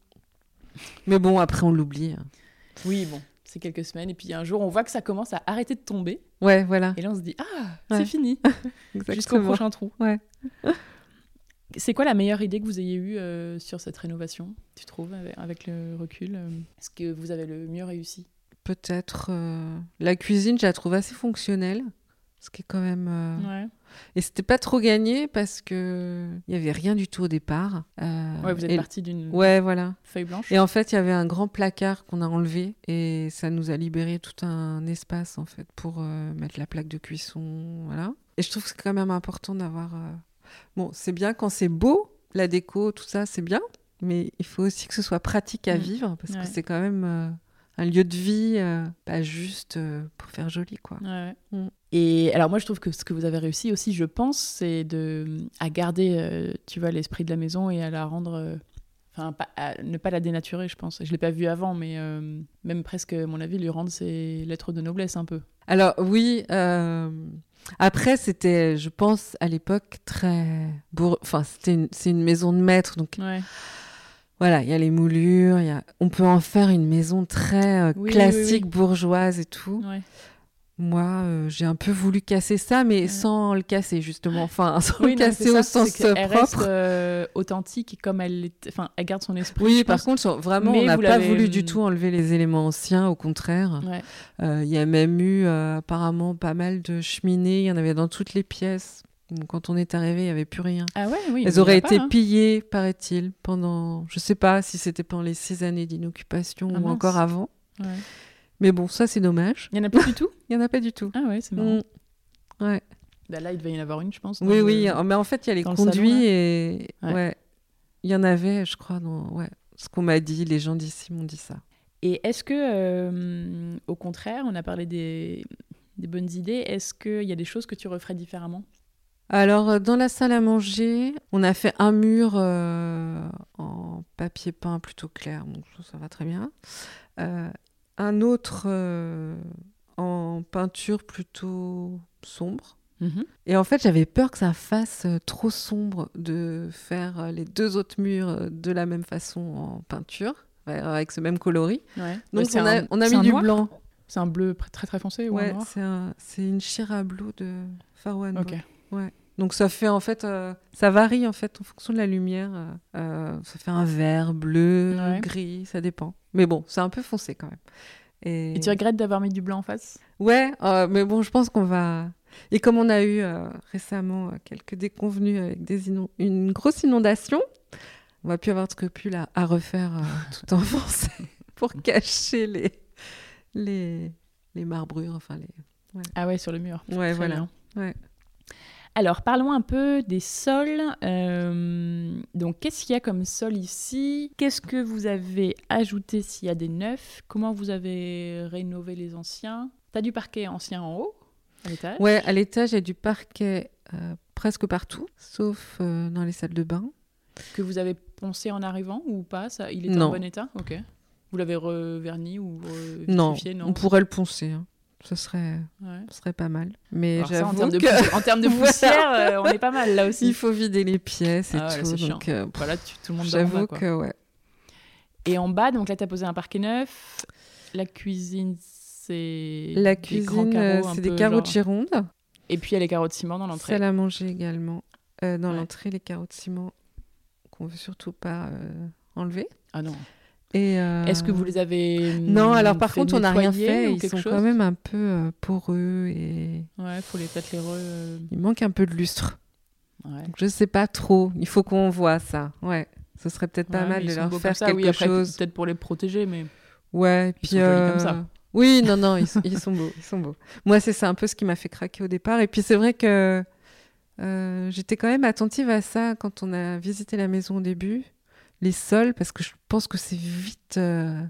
Mais bon, après, on l'oublie. Hein. Oui, bon, c'est quelques semaines. Et puis, un jour, on voit que ça commence à arrêter de tomber. Ouais, voilà. Et là, on se dit, ah, c'est fini. Jusqu'au prochain trou. Ouais. C'est quoi la meilleure idée que vous ayez eue euh, sur cette rénovation, tu trouves, avec, le recul euh, Est-ce que vous avez le mieux réussi? Peut-être euh, la cuisine, je la trouve assez fonctionnelle. Ce qui est quand même. Euh, ouais. Et c'était pas trop gagné parce que il y avait rien du tout au départ. Euh, ouais, vous êtes parti d'une ouais, voilà. feuille blanche. Et en fait, il y avait un grand placard qu'on a enlevé et ça nous a libéré tout un espace en fait pour mettre la plaque de cuisson, voilà. Et je trouve que c'est quand même important d'avoir. Bon, c'est bien quand c'est beau, la déco, tout ça, c'est bien, mais il faut aussi que ce soit pratique à mm. vivre parce que c'est quand même un lieu de vie, euh, pas juste euh, pour faire joli, quoi. Mm. Et alors moi, je trouve que ce que vous avez réussi aussi, je pense, c'est de à garder, euh, tu vois, l'esprit de la maison et à la rendre, enfin, ne pas la dénaturer, je pense. Je l'ai pas vu avant, mais même presque, à mon avis, lui rendre ses lettres de noblesse un peu. Alors oui. Après, c'était, je pense, à l'époque très, enfin, c'était, c'est une maison de maître, donc. Ouais voilà, il y a les moulures, y a... on peut en faire une maison très euh, classique, bourgeoise et tout. Moi, euh, j'ai un peu voulu casser ça, mais sans le casser, justement. Enfin, sans le casser au sens euh, propre. Reste, authentique, comme elle, enfin, elle garde son esprit. Oui, par contre, vraiment, on n'a pas voulu du tout enlever les éléments anciens, au contraire. Il y a même eu apparemment pas mal de cheminées, il y en avait dans toutes les pièces. Quand on est arrivé, il n'y avait plus rien. Ah ouais, oui. Elles auraient été hein. pillées, paraît-il, pendant. Je ne sais pas si c'était pendant les six années d'inoccupation ah ou encore avant. Mais bon, ça, c'est dommage. Il n'y en a pas du tout? Il n'y en a pas du tout. Ah ouais, c'est marrant. Mm. Ouais. Bah là, il devait y en avoir une, je pense. Oui, oui. Mais en fait, il y a les conduits et. Ouais. Il y en avait, je crois, dans. Ouais. Ce qu'on m'a dit, les gens d'ici m'ont dit ça. Et est-ce que, euh, au contraire, on a parlé des, des bonnes idées, est-ce qu'il y a des choses que tu referais différemment? Alors, euh, dans la salle à manger, on a fait un mur euh, en papier peint plutôt clair, donc ça va très bien. Euh, un autre en peinture plutôt sombre. Mhm. Et en fait, j'avais peur que ça fasse trop sombre de faire les deux autres murs de la même façon en peinture, avec ce même coloris. Donc, on, a, on, a, mis du blanc. C'est un bleu très très foncé ou ouais, c'est une Shira Blue de Farwan. Ouais. Donc ça fait en fait, euh, ça varie en fait en fonction de la lumière. Euh, euh, ça fait un vert, bleu, gris, ça dépend. Mais bon, c'est un peu foncé quand même. Et, tu regrettes d'avoir mis du blanc en face? Ouais, mais bon, je pense qu'on va. Et comme on a eu récemment quelques déconvenus avec des une grosse inondation, on va plus avoir de scrupules à, à refaire tout en français pour cacher les les les marbrures, enfin les. Ah ouais, sur le mur. Ouais, voilà. Ouais. Alors, parlons un peu des sols. Euh, donc, qu'est-ce qu'il y a comme sol ici? Qu'est-ce que vous avez ajouté s'il y a des neufs? Comment vous avez rénové les anciens? Tu as du parquet ancien en haut, à l'étage? Ouais, à l'étage, il y a du parquet euh, presque partout, sauf euh, dans les salles de bain. Que vous avez poncé en arrivant ou pas? Ça, Il est en bon état? Ok. Vous l'avez reverni ou non, non, on pourrait le poncer. Hein ce serait, ce serait pas mal. Mais en, termes de, en termes de poussière, euh, on est pas mal là aussi. Il faut vider les pièces et ah tout. donc, euh, voilà, tout le monde J'avoue que ouais. Et en bas, donc là, tu as posé un parquet neuf. La cuisine, c'est. La cuisine, euh, c'est des carreaux de Gironde. Et puis il y a les carreaux de ciment dans l'entrée. Salle à manger également. dans l'entrée, les carreaux de ciment qu'on veut surtout pas enlever. Ah non. Euh, Est-ce que vous les avez Non, alors par contre, on n'a rien fait. Ils sont quand même un peu euh, poreux et. Ouais, faut les peut-être les euh, Il manque un peu de lustre. Ouais. Donc, je sais pas trop. Il faut qu'on voit ça. Ouais, ce serait peut-être pas mal de leur faire quelque oui, après, chose. Peut-être pour les protéger, mais. Ouais, puis. comme ça. Oui, non, non, ils sont, ils sont beaux, ils sont beaux. Moi, c'est ça un peu ce qui m'a fait craquer au départ. Et puis c'est vrai que j'étais quand même attentive à ça quand on a visité la maison au début les sols parce que je pense que c'est vite euh,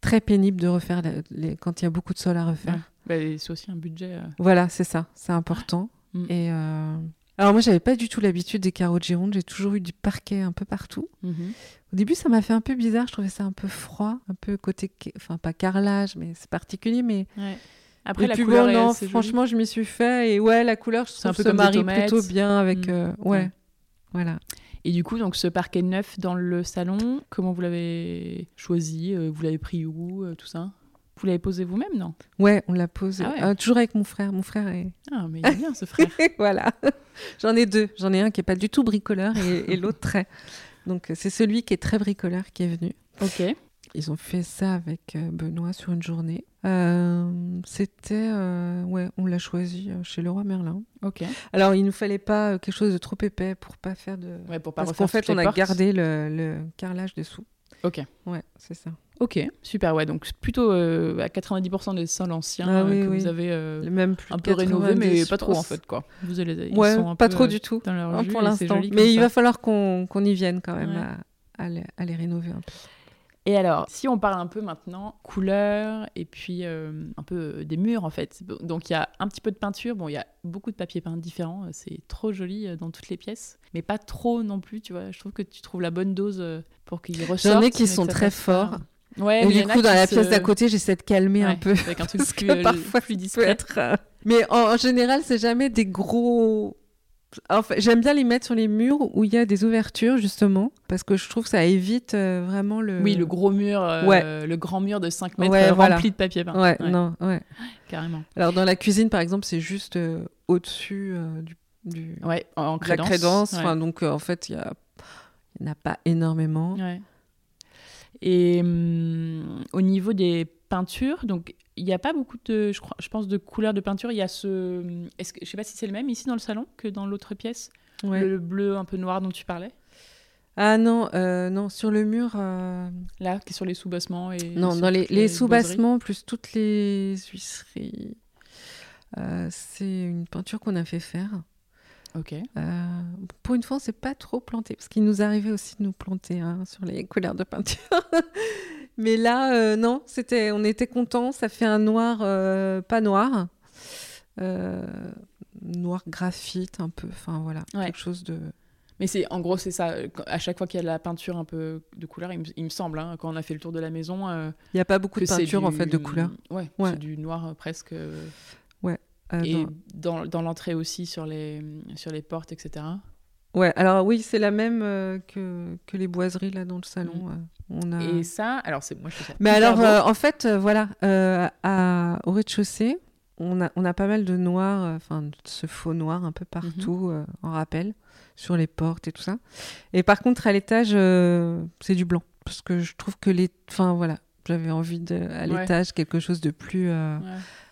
très pénible de refaire les, quand il y a beaucoup de sols à refaire. Bah, c'est aussi un budget. Euh. Voilà, c'est ça, c'est important. Mm. Et euh, alors moi, j'avais pas du tout l'habitude des carreaux de Gironde. J'ai toujours eu du parquet un peu partout. Mm-hmm. Au début, ça m'a fait un peu bizarre. Je trouvais ça un peu froid, un peu côté, enfin pas carrelage, mais c'est particulier. Mais Après, la couleur, non, franchement, je m'y suis fait. Et ouais, la couleur, je trouve un peu se marie plutôt bien avec. Mm. Euh, ouais. voilà. Et du coup, donc ce parquet neuf dans le salon, comment vous l'avez choisi euh, Vous l'avez pris où Tout ça? Vous l'avez posé vous-même, non? Ouais, on l'a posé. Ah toujours avec mon frère. Mon frère est. Ah, mais il est bien ce frère. voilà. J'en ai deux. J'en ai un qui est pas du tout bricoleur et, et l'autre très. Donc c'est celui qui est très bricoleur qui est venu. Ok. Ils ont fait ça avec euh, Benoît sur une journée. Euh, c'était, euh, ouais, on l'a choisi chez le roi Merlin. Ok. Alors il nous fallait pas quelque chose de trop épais pour pas faire de. Ouais, pour pas Parce qu'en fait, on a gardé le, le, carrelage dessous. Ok. Ouais, c'est ça. Ok, super, ouais. Donc plutôt à 90% des sols anciens ah que vous avez Même un peu rénovés, mais pas trop en fait, quoi. Vous allez, ils ouais, sont pas trop du tout pour l'instant. Mais il va falloir qu'on y vienne quand même à, à les rénover un peu. Et alors, si on parle un peu maintenant couleur et puis euh, un peu euh, des murs en fait. Donc il y a un petit peu de peinture, bon il y a beaucoup de papier peint différents, euh, c'est trop joli dans toutes les pièces, mais pas trop non plus, tu vois. Je trouve que tu trouves la bonne dose pour qu'ils ressortent. J'en ai qui sont très forts. Ouais, et du coup, dans la pièce d'à côté, j'essaie de calmer un peu. Avec un truc plus, parfois, plus discret. Mais en général, c'est jamais des gros j'aime bien les mettre sur les murs où il y a des ouvertures, justement, parce que je trouve que ça évite euh, vraiment le. Oui, le gros mur, euh, le grand mur de 5 mètres euh, rempli de papier peint. Ouais, non, ouais. Carrément. Alors, dans la cuisine, par exemple, c'est juste au-dessus du, du. Ouais, en crédence. La crédence. Enfin, donc, en fait, il n'y en a pas énormément. Ouais. Et hum, au niveau des peintures, donc il n'y a pas beaucoup de, je, crois, je pense, de couleurs de peinture. Il y a ce, est-ce que, je sais pas si c'est le même ici dans le salon que dans l'autre pièce, le bleu un peu noir dont tu parlais? Ah non, euh, non, sur le mur. Euh, Là, qui est sur les sous-bassements et. Non, dans les, les, sous-bassements plus toutes les huisseries. Euh, c'est une peinture qu'on a fait faire. Ok. pour une fois, c'est pas trop planté, parce qu'il nous arrivait aussi de nous planter hein, sur les couleurs de peinture. Mais là, euh, non, c'était, on était contents. Ça fait un noir, euh, pas noir, euh, noir graphite un peu. Enfin voilà, quelque chose de. Mais c'est en gros c'est ça. À chaque fois qu'il y a de la peinture un peu de couleur, il me, semble, hein, quand on a fait le tour de la maison, il n'y a pas beaucoup de peinture en fait de couleur. Ouais, c'est du noir presque. Ouais. Et dans, dans l'entrée aussi sur les sur les portes, etc. Ouais, alors oui, c'est la même que, que les boiseries là dans le salon. Mm. Et ça, alors c'est moi je sais Mais alors, euh, en fait, euh, voilà, euh, à, au rez-de-chaussée, on a, on a pas mal de noir, enfin, ce faux noir un peu partout, mhm. en rappel, sur les portes et tout ça. Et par contre, à l'étage, c'est du blanc. Parce que je trouve que les. Enfin, voilà, j'avais envie de, à l'étage quelque chose de plus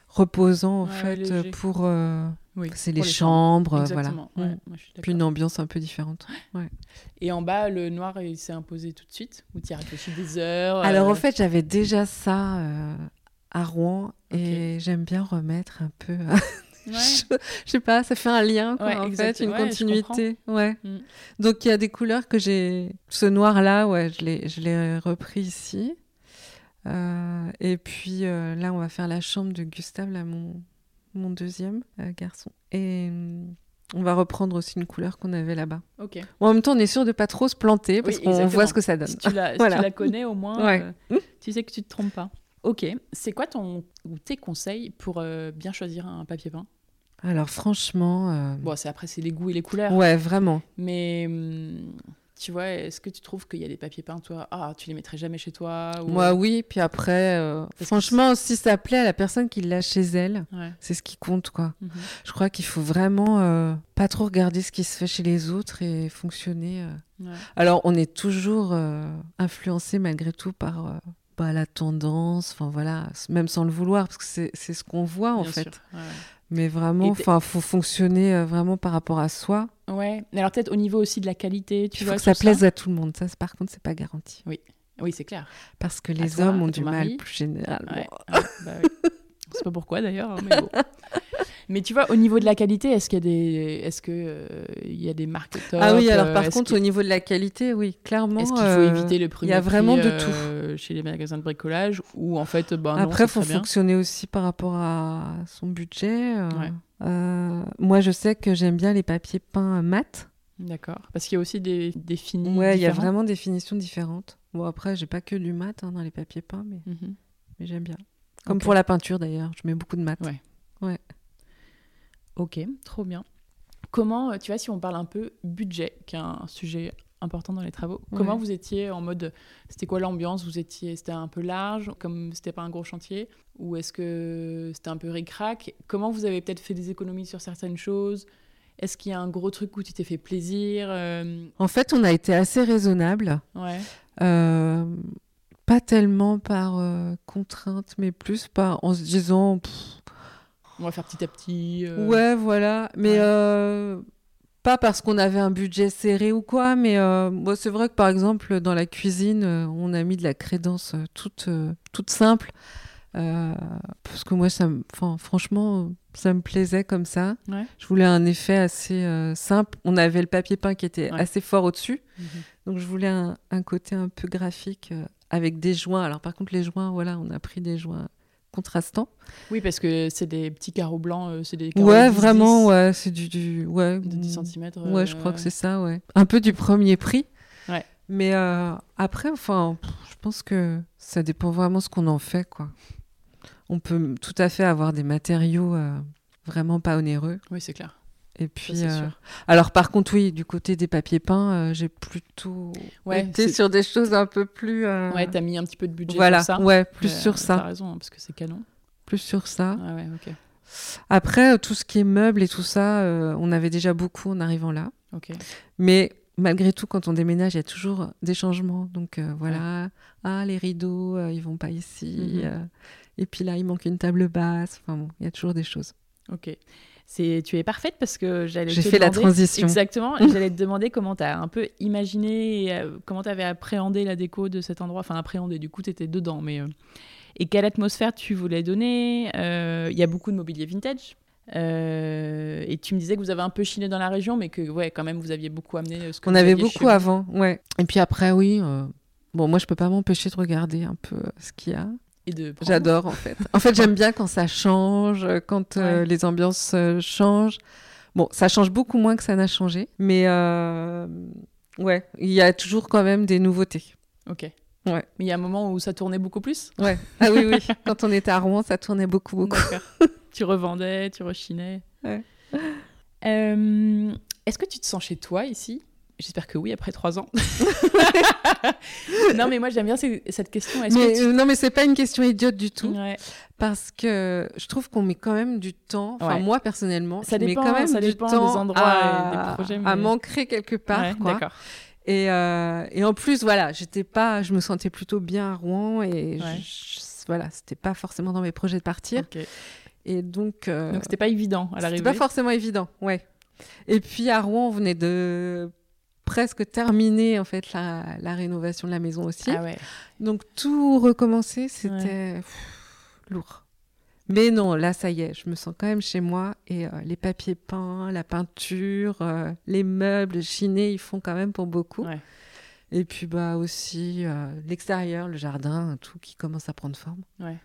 reposant, en fait, pour. C'est les, chambres, voilà. Mm. Puis une ambiance un peu différente. Et en bas, le noir, il s'est imposé tout de suite Ou tu y as réfléchi des heures Alors en euh? fait, j'avais déjà ça euh, à Rouen et j'aime bien remettre un peu. je, sais pas, ça fait un lien, quoi, en fait, une continuité. Ouais. Mm. Donc il y a des couleurs que j'ai. Ce noir-là, ouais, je l'ai repris ici. Euh, et puis là, on va faire la chambre de Gustave, là, mon, deuxième euh, garçon. Et hum, on va reprendre aussi une couleur qu'on avait là-bas. Ok. en même temps, on est sûr de pas trop se planter parce qu'on voit ce que ça donne. Si tu la, connais au moins, euh, tu sais que tu te trompes pas. Ok. C'est quoi ton ou tes conseils pour euh, bien choisir un papier peint? Alors franchement. Bon, c'est après c'est les goûts et les couleurs. Ouais, vraiment. Mais hum, tu vois, est-ce que tu trouves qu'il y a des papiers peints, toi, ah, tu les mettrais jamais chez toi Moi, oui. Puis après, euh, franchement, si ça plaît à la personne qui l'a chez elle, c'est ce qui compte, quoi. Mhm. Je crois qu'il faut vraiment euh, pas trop regarder ce qui se fait chez les autres et fonctionner. Euh. Alors, on est toujours influencé malgré tout par bah, la tendance, enfin voilà, même sans le vouloir, parce que c'est ce qu'on voit en fait. Mais vraiment, enfin, faut fonctionner euh, vraiment par rapport à soi. Ouais. Alors peut-être au niveau aussi de la qualité, tu Il faut que ça plaise à tout le monde. Ça, par contre, c'est pas garanti. Oui. Oui, c'est clair. Parce que les hommes ont du mal, plus généralement. Ouais. Ah, bah oui. C'est pas pourquoi d'ailleurs, hein, mais bon. Mais tu vois, au niveau de la qualité, est-ce qu'il y a des, est-ce que euh, il y a des marques top Ah oui, alors par contre, au niveau de la qualité, oui, clairement. Est-ce qu'il faut euh, éviter le premier Il y a vraiment de tout chez les magasins de bricolage ou en fait, bah, après, il faut fonctionner aussi par rapport à son budget. Euh, moi, je sais que j'aime bien les papiers peints mat. D'accord. Parce qu'il y a aussi des, des finis. Ouais, il y a vraiment des finitions différentes. Bon, après, j'ai pas que du mat hein, dans les papiers peints, mais, mhm. mais j'aime bien. Comme pour la peinture d'ailleurs, je mets beaucoup de mat. Ouais. ouais. Ok, trop bien. Comment, tu vois, si on parle un peu budget, qui est un sujet important dans les travaux. Comment vous étiez en mode, c'était quoi l'ambiance? Vous étiez, c'était un peu large, comme c'était pas un gros chantier, ou est-ce que c'était un peu ric-rac? Comment vous avez peut-être fait des économies sur certaines choses? Est-ce qu'il y a un gros truc où tu t'es fait plaisir euh? En fait, on a été assez raisonnable. Ouais. Euh, pas tellement par euh, contrainte, mais plus par en se disant. On va faire petit à petit. Ouais, voilà. Mais pas parce qu'on avait un budget serré ou quoi, mais euh, c'est vrai que par exemple dans la cuisine, euh, on a mis de la crédence euh, toute, toute simple. parce que moi, ça franchement, ça me plaisait comme ça. Je voulais un effet assez simple. On avait le papier peint qui était assez fort au-dessus. Mhm. Donc je voulais un, un, côté un peu graphique avec des joints. Alors par contre, les joints, voilà, on a pris des joints contrastant. Oui, parce que c'est des petits carreaux blancs, euh, c'est des carreaux Ouais, vraiment, ouais, c'est du, du, ouais, de 10 cm. ouais, je crois que c'est ça, ouais. Un peu du premier prix. Ouais. Mais euh, après, enfin, je pense que ça dépend vraiment ce qu'on en fait, quoi. On peut tout à fait avoir des matériaux euh, vraiment pas onéreux. Oui, c'est clair. Et puis, euh, alors par contre, oui, du côté des papiers peints, euh, j'ai plutôt ouais, été sur des choses un peu plus. Euh... Ouais, t'as mis un petit peu de budget voilà, sur ça. Ouais, plus sur ça. T'as raison, hein, parce que c'est canon. Plus sur ça. Ah ouais, ok. Après, tout ce qui est meubles et tout ça, on avait déjà beaucoup en arrivant là. Ok. Mais malgré tout, quand on déménage, il y a toujours des changements. Donc voilà, ah les rideaux, ils vont pas ici. Mhm. et puis là, il manque une table basse. Enfin bon, il y a toujours des choses. Ok tu es parfaite parce que j'allais J'ai fait la transition. Exactement. j'allais te demander comment tu as un peu imaginé, euh, comment tu avais appréhendé la déco de cet endroit. Enfin, appréhendé, du coup, tu étais dedans. Mais, euh, et quelle atmosphère tu voulais donner euh, Il y a beaucoup de mobilier vintage. et tu me disais que vous avez un peu chiné dans la région, mais que ouais, quand même, vous aviez beaucoup amené ce que On avait beaucoup avant, ouais. Et puis après, oui. Bon, moi, je peux pas m'empêcher de regarder un peu ce qu'il y a. J'adore en fait. En fait, j'aime bien quand ça change, quand euh, les ambiances euh, changent. Bon, ça change beaucoup moins que ça n'a changé, mais euh, ouais, il y a toujours quand même des nouveautés. Ok. Ouais. Mais il y a un moment où ça tournait beaucoup plus? Ouais. Ah oui, oui. quand on était à Rouen, ça tournait beaucoup, beaucoup. tu revendais, tu rechinais. Ouais. Est-ce que tu te sens chez toi ici? J'espère que oui, après trois ans. non, mais moi, j'aime bien cette question. Mais, que euh, Non, mais c'est pas une question idiote du tout. Parce que je trouve qu'on met quand même du temps. Enfin, moi, personnellement, ça dépend, quand même ça du temps des endroits à, et des projets. À m'ancrer quelque part. quoi. Et, euh, et, en plus, voilà, j'étais pas, je me sentais plutôt bien à Rouen et voilà, c'était pas forcément dans mes projets de partir. Et donc. Euh, donc, c'était pas évident à l'arrivée. C'était pas forcément évident, ouais. Et puis à Rouen, on venait de presque terminé en fait la, rénovation de la maison aussi. Ah Donc tout recommencer, c'était lourd. Mais non, là ça y est, je me sens quand même chez moi et euh, les papiers peints, la peinture, euh, les meubles chinés, ils font quand même pour beaucoup. Et puis bah aussi euh, l'extérieur, le jardin, tout qui commence à prendre forme. Ouais.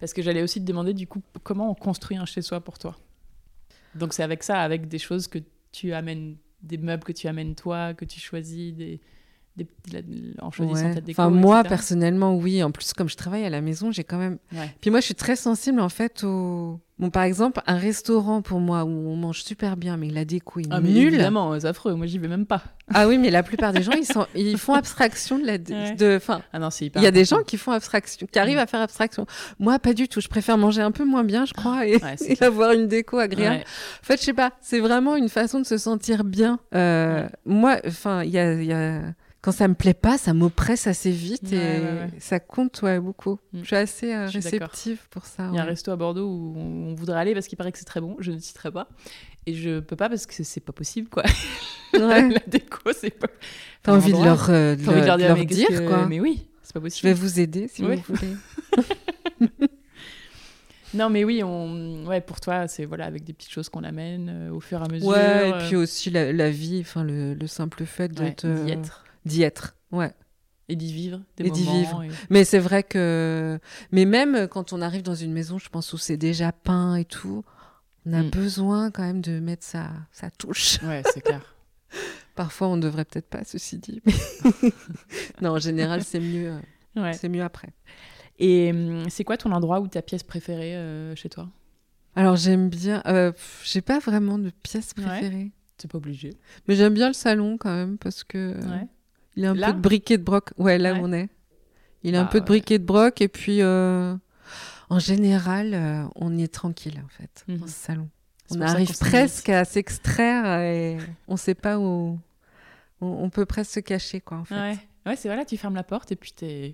Parce que j'allais aussi te demander du coup comment on construit un chez soi pour toi? Donc c'est avec ça, avec des choses que tu amènes des meubles que tu amènes toi, que tu choisis, des, des, en choisissant ta déco, Enfin, moi, personnellement, oui. En plus, comme je travaille à la maison, j'ai quand même. Puis moi, je suis très sensible, en fait, au, Bon, par exemple, un restaurant pour moi où on mange super bien, mais la déco est ah, nulle. Évidemment, c'est affreux. Moi, j'y vais même pas. Ah oui, mais la plupart des gens, ils, sont, ils font abstraction de la. De, fin, ah non, Il y a des gens qui font abstraction, qui arrivent à faire abstraction. Moi, pas du tout. Je préfère manger un peu moins bien, je crois, et, avoir une déco agréable. En fait, je sais pas. C'est vraiment une façon de se sentir bien. Euh, moi, enfin, il y a, y a quand ça me plaît pas, ça m'oppresse assez vite et ça compte ouais, beaucoup. Mm. Je suis assez euh, réceptive pour ça. Il y a un resto à Bordeaux où on, voudrait aller parce qu'il paraît que c'est très bon. Je ne citerai pas. Et je peux pas parce que c'est pas possible, quoi. la déco, c'est pas. T'as envie de leur, euh, leur, dire, quoi. Mais oui, c'est pas possible. Je vais vous aider si vous voulez. Non, mais oui, on... ouais, pour toi, c'est voilà, avec des petites choses qu'on amène euh, au fur et à mesure. Ouais, et puis aussi la, vie, enfin le, le, simple fait d'être d'y être. Ouais. Et d'y vivre, des et d'y vivre. Mais c'est vrai que, mais même quand on arrive dans une maison, je pense où c'est déjà peint et tout, on a mm. besoin quand même de mettre sa, sa touche. Ouais, c'est clair. Parfois, on ne devrait peut-être pas, ceci dit. non, en général, c'est mieux, euh, c'est mieux après. Et hum, c'est quoi ton endroit ou ta pièce préférée chez toi? Alors j'aime bien. J'ai pas vraiment de pièce préférée. C'est pas obligé. Mais j'aime bien le salon quand même parce que il a un peu de briquet de broc. Ouais, là où on est. Il a un bah peu de briquet de broc et puis en général, on y est tranquille en fait dans mhm. ce salon. On arrive presque à s'extraire et on sait pas où. On, peut presque se cacher, quoi, en fait. Ouais, ouais c'est voilà, tu fermes la porte et puis t'es.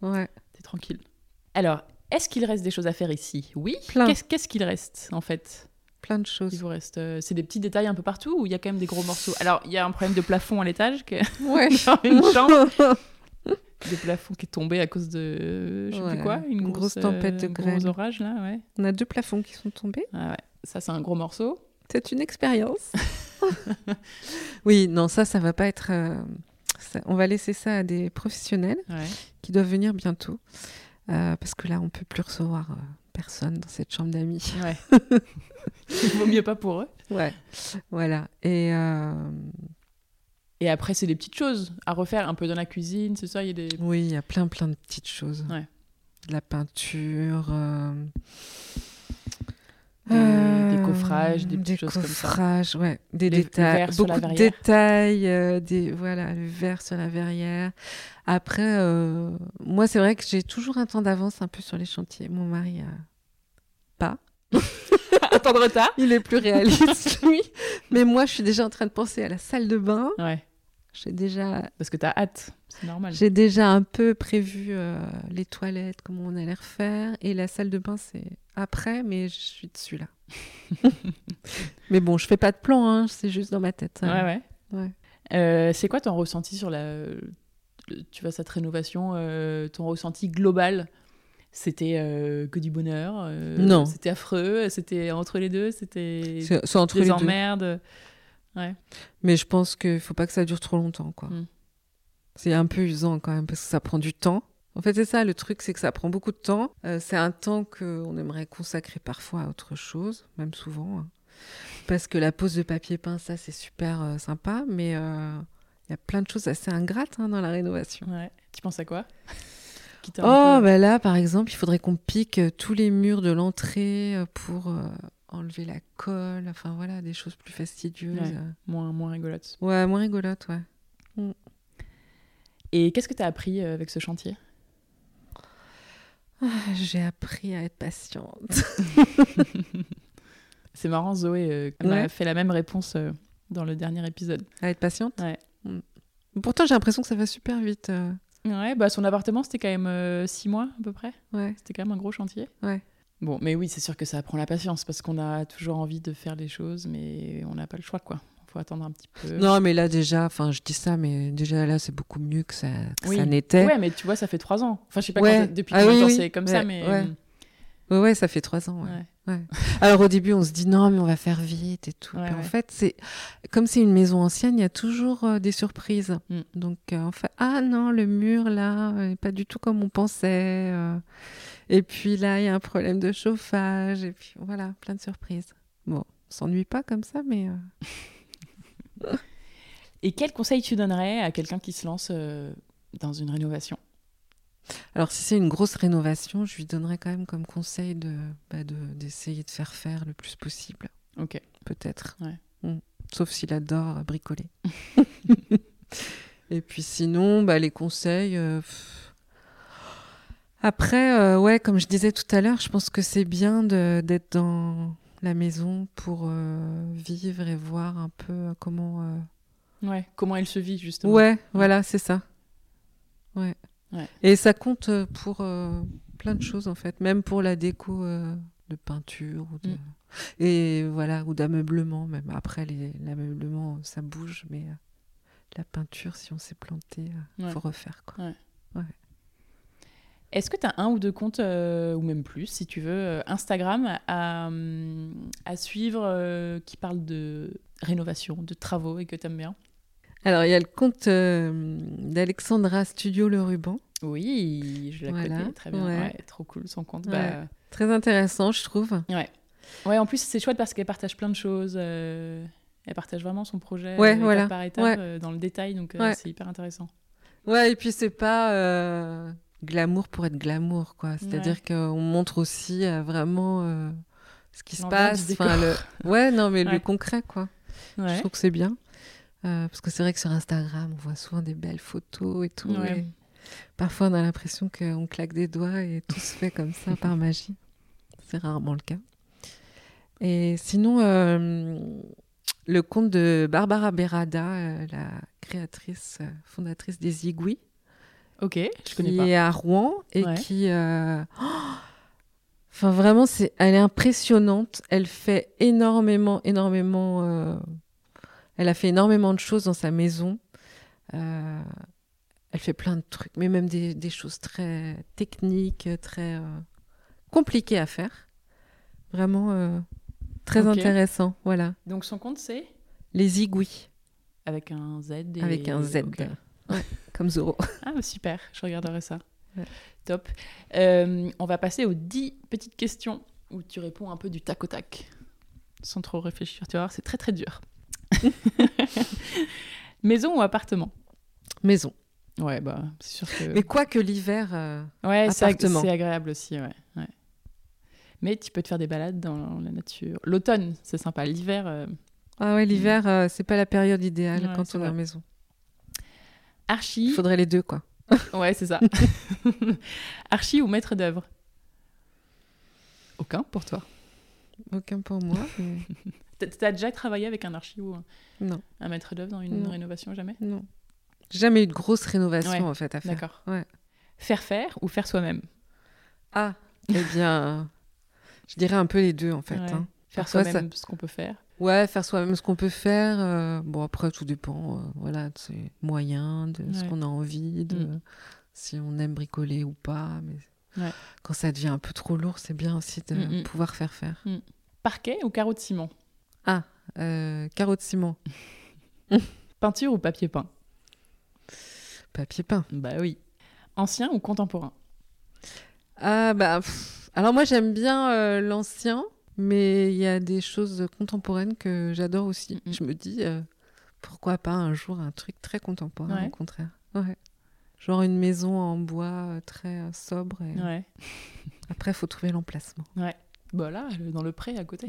Ouais. T'es tranquille. Alors, est-ce qu'il reste des choses à faire ici? Oui? Qu'est-ce qu'il reste, en fait? Plein de choses. Il vous reste. Euh, c'est des petits détails un peu partout ou il y a quand même des gros morceaux? Alors, il y a un problème de plafond à l'étage que... ouais. dans une chambre. des plafonds qui est tombé à cause de je sais plus quoi une, grosse, tempête de euh, grêle. gros orage là ouais on a deux plafonds qui sont tombés ah ouais ça, c'est un gros morceau. C'est une expérience. oui, non, ça, ça va pas être. Euh, on va laisser ça à des professionnels qui doivent venir bientôt. Euh, parce que là, on peut plus recevoir euh, personne dans cette chambre d'amis. Ouais. Il vaut mieux pas pour eux. Ouais, voilà. Et, Et après, c'est des petites choses à refaire un peu dans la cuisine, c'est ça il y a des... Oui, il y a plein, plein de petites choses. Ouais. De la peinture. Des, des, coffrages, des petites choses comme ça. ouais, des détails, beaucoup de détails, euh, des voilà, le verre sur la verrière. Après, euh, moi, c'est vrai que j'ai toujours un temps d'avance un peu sur les chantiers. Mon mari, a pas. un temps de retard. Il est plus réaliste, lui. Mais moi, je suis déjà en train de penser à la salle de bain. Ouais. J'ai déjà. Parce que tu as hâte, c'est normal. J'ai déjà un peu prévu euh, les toilettes, comment on allait refaire. Et la salle de bain, c'est après, mais je suis dessus là. mais bon, je fais pas de plan, hein, c'est juste dans ma tête. Ouais, ouais. ouais. Euh, c'est quoi ton ressenti sur la, tu vois, cette rénovation, euh, ton ressenti global? C'était que du bonheur Non. C'était affreux C'était entre les deux C'était c'est entre des les emmerdes Ouais. Mais je pense qu'il faut pas que ça dure trop longtemps, quoi. Hmm. C'est un peu usant quand même parce que ça prend du temps. En fait, c'est ça le truc, c'est que ça prend beaucoup de temps. Euh, c'est un temps qu'on aimerait consacrer parfois à autre chose, même souvent. Hein. Parce que la pose de papier peint, ça, c'est super euh, sympa, mais euh, il y a plein de choses assez ingrates hein, dans la rénovation. Ouais. Tu penses à quoi? Oh, bah là, par exemple, il faudrait qu'on pique tous les murs de l'entrée pour enlever la colle, enfin voilà, des choses plus fastidieuses. moins, moins rigolotes. Ouais, moins rigolotes, ouais. Mm. Et qu'est-ce que tu as appris avec ce chantier? Ah, J'ai appris à être patiente. C'est marrant, Zoé euh, m'a fait la même réponse euh, dans le dernier épisode. À être patiente Ouais. Mm. Pourtant, j'ai l'impression que ça va super vite. Ouais, bah son appartement, c'était quand même six mois à peu près. Ouais. C'était quand même un gros chantier. Ouais. Bon, mais oui, c'est sûr que ça apprend la patience parce qu'on a toujours envie de faire les choses, mais on n'a pas le choix, quoi. Faut attendre un petit peu. Non, mais là déjà, enfin, je dis ça, mais déjà là, c'est beaucoup mieux que ça, ça n'était. Ouais, mais tu vois, ça fait trois ans. Enfin, je sais pas quand, depuis ah, combien c'est comme ça, mais. Ouais. ouais. ça fait trois ans. Ouais. Alors au début, on se dit non, mais on va faire vite et tout. en fait, c'est comme c'est une maison ancienne, il y a toujours euh, des surprises. Mm. Donc euh, en fait, ah non, le mur là, n'est pas du tout comme on pensait. Euh. Et puis là, il y a un problème de chauffage. Et puis voilà, plein de surprises. Bon, on s'ennuie pas comme ça, mais. Et quel conseil tu donnerais à quelqu'un qui se lance euh, dans une rénovation? Alors, si c'est une grosse rénovation, je lui donnerais quand même comme conseil de, bah, d'essayer de, faire faire le plus possible. Ok. Peut-être. Ouais. Mm. Sauf s'il adore bricoler. Et puis sinon, bah, les conseils. Euh, après, euh, ouais, comme je disais tout à l'heure, je pense que c'est bien d'être dans la maison pour euh, vivre et voir un peu euh, comment. Ouais, comment elle se vit justement. Ouais, voilà, c'est ça. Ouais. Et ça compte pour plein de choses en fait, même pour la déco de peinture ou de... Mm. et voilà ou d'ameublement même. Après, l'ameublement ça bouge, mais la peinture, si on s'est planté, il faut refaire quoi. Ouais. Est-ce que tu as un ou deux comptes, euh, ou même plus, si tu veux, euh, Instagram à, à suivre euh, qui parlent de rénovation, de travaux et que tu aimes bien? Alors, il y a le compte d'Alexandra Studio Le Ruban. Oui, je la connais très bien. Ouais. trop cool son compte. Bah, très intéressant, je trouve. Ouais. Ouais, en plus, c'est chouette parce qu'elle partage plein de choses. elle partage vraiment son projet ouais, voilà. par étape, dans le détail, donc c'est hyper intéressant. Ouais, et puis c'est pas glamour pour être glamour, quoi. C'est-à-dire qu'on montre aussi vraiment ce qui se passe. Enfin, le... Ouais, non, mais le concret, quoi. Je trouve que c'est bien. parce que c'est vrai que sur Instagram, on voit souvent des belles photos et tout. Parfois, on a l'impression qu'on claque des doigts et tout se fait comme ça par magie. C'est rarement le cas. Et sinon, euh, le conte de Barbara Berada, euh, la créatrice, euh, fondatrice des Igouis. Ok, je connais pas. Qui est à Rouen et qui. enfin, vraiment, c'est, elle est impressionnante. Elle fait énormément, énormément. Elle a fait énormément de choses dans sa maison. elle fait plein de trucs, mais même des, des choses très techniques, très compliquées à faire. Vraiment Très intéressant, voilà. Donc son compte c'est? Les Igouis. Avec un Z. Avec un Z. comme Zoro. Ah, super, je regarderai ça. Top. Euh, on va passer aux 10 petites questions où tu réponds un peu du tac au tac, sans trop réfléchir. Tu vas voir, c'est très très dur. Maison ou appartement? Maison. Ouais, bah, c'est sûr que. Mais quoi que l'hiver, euh, ouais, c'est agréable aussi, ouais. ouais. Mais tu peux te faire des balades dans la nature. L'automne, c'est sympa. L'hiver. Euh, ah ouais, l'hiver, euh, c'est pas la période idéale quand on est à la maison. Archi. Il faudrait les deux, quoi. ouais, c'est ça. Archi ou maître d'œuvre? Aucun pour toi Aucun pour moi. Tu as déjà travaillé avec un archi ou un, non. un maître d'œuvre dans une rénovation Jamais? Non. Jamais eu de grosse rénovation en fait à faire. D'accord. Ouais. Faire faire ou faire soi-même? Ah, eh bien, je dirais un peu les deux en fait. Hein. Faire soi-même ce qu'on peut faire. Ouais, faire soi-même ce qu'on peut faire. Euh, bon, après, tout dépend euh, voilà, de ses moyens, de ce qu'on a envie, de mm. si on aime bricoler ou pas. Mais quand ça devient un peu trop lourd, c'est bien aussi de mm, mm. pouvoir faire faire. Parquet ou carreau de ciment? Ah, euh, carreau de ciment. Peinture ou papier peint? Papier peint. Bah oui. Ancien ou contemporain? Ah, bah. Alors moi j'aime bien l'ancien, mais il y a des choses contemporaines que j'adore aussi. Je me dis euh, pourquoi pas un jour un truc très contemporain au contraire. Ouais. Genre une maison en bois euh, très sobre. Et... Ouais. Après, il faut trouver l'emplacement. Ouais. Bah là, dans le pré à côté.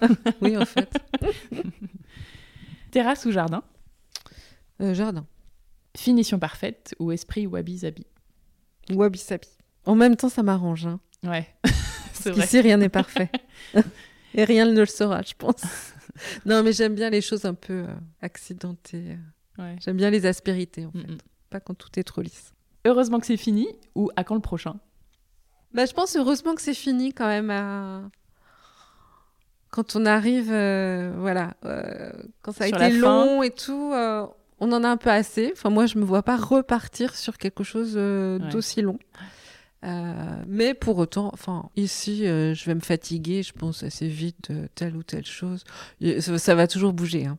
oui, en fait. Terrasse ou jardin? Jardin. Finition parfaite ou esprit wabi-sabi Wabi-sabi. En même temps, ça m'arrange. Hein. Ouais, c'est vrai. Ici, rien n'est parfait. Et rien ne le sera, je pense. non, mais j'aime bien les choses un peu euh, accidentées. J'aime bien les aspérités, en fait. Pas quand tout est trop lisse. Heureusement que c'est fini, ou à quand le prochain? Bah, Je pense heureusement que c'est fini quand même à... Quand on arrive, euh, voilà, euh, quand ça a été long et tout, on en a un peu assez. Enfin, moi, je me vois pas repartir sur quelque chose d'aussi long. Euh, mais pour autant, enfin, ici, euh, je vais me fatiguer, je pense assez vite de telle ou telle chose. Ça, va toujours bouger, hein.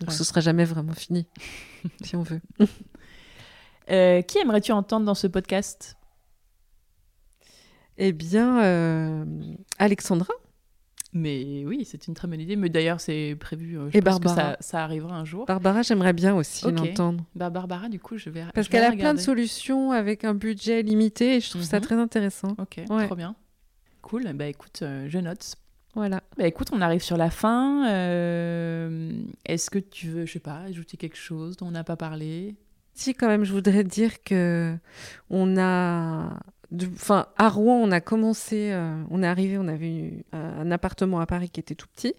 donc ce sera jamais vraiment fini, si on veut. Euh, qui aimerais-tu entendre dans ce podcast? Eh bien, Alexandra. Mais oui, c'est une très bonne idée. Mais d'ailleurs, c'est prévu. Euh, je Et pense Barbara. Que ça, arrivera un jour. Barbara, j'aimerais bien aussi l'entendre. Bah, Barbara, du coup, je vais. Parce qu'elle a plein de solutions avec un budget limité et je trouve ça mhm. très intéressant. Ok, trop bien. Cool. Bah écoute, euh, je note. Voilà. Bah écoute, on arrive sur la fin. Euh, est-ce que tu veux, je sais pas, ajouter quelque chose dont on n'a pas parlé? Si, quand même, je voudrais dire que on a Enfin, à Rouen, on a commencé, euh, on est arrivé, on avait un appartement à Paris qui était tout petit,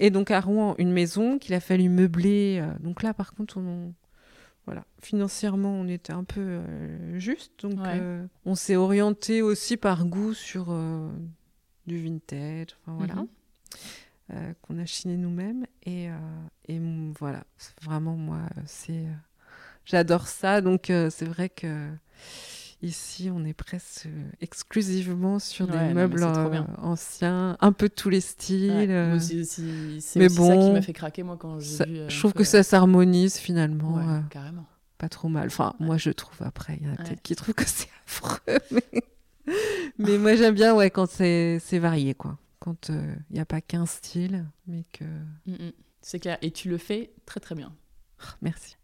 et donc à Rouen une maison qu'il a fallu meubler. Euh, donc là, par contre, on, voilà, financièrement, on était un peu euh, juste, donc on s'est orienté aussi par goût sur du vintage, enfin voilà, mhm. qu'on a chiné nous-mêmes, et, et voilà, vraiment moi, c'est, j'adore ça, donc c'est vrai que Ici, on est presque exclusivement sur des meubles euh, anciens, un peu de tous les styles. Euh. c'est mais bon, ça qui m'a fait craquer moi quand j'ai vu. Euh, je trouve que ça s'harmonise finalement. carrément. Pas trop mal. Enfin, moi je trouve après, il y en a peut-être qui trouvent que c'est affreux, mais, moi j'aime bien ouais quand c'est varié quoi. Quand il n'y a pas qu'un style, mais que. Mm, mm. C'est clair. Et tu le fais très très bien. Merci.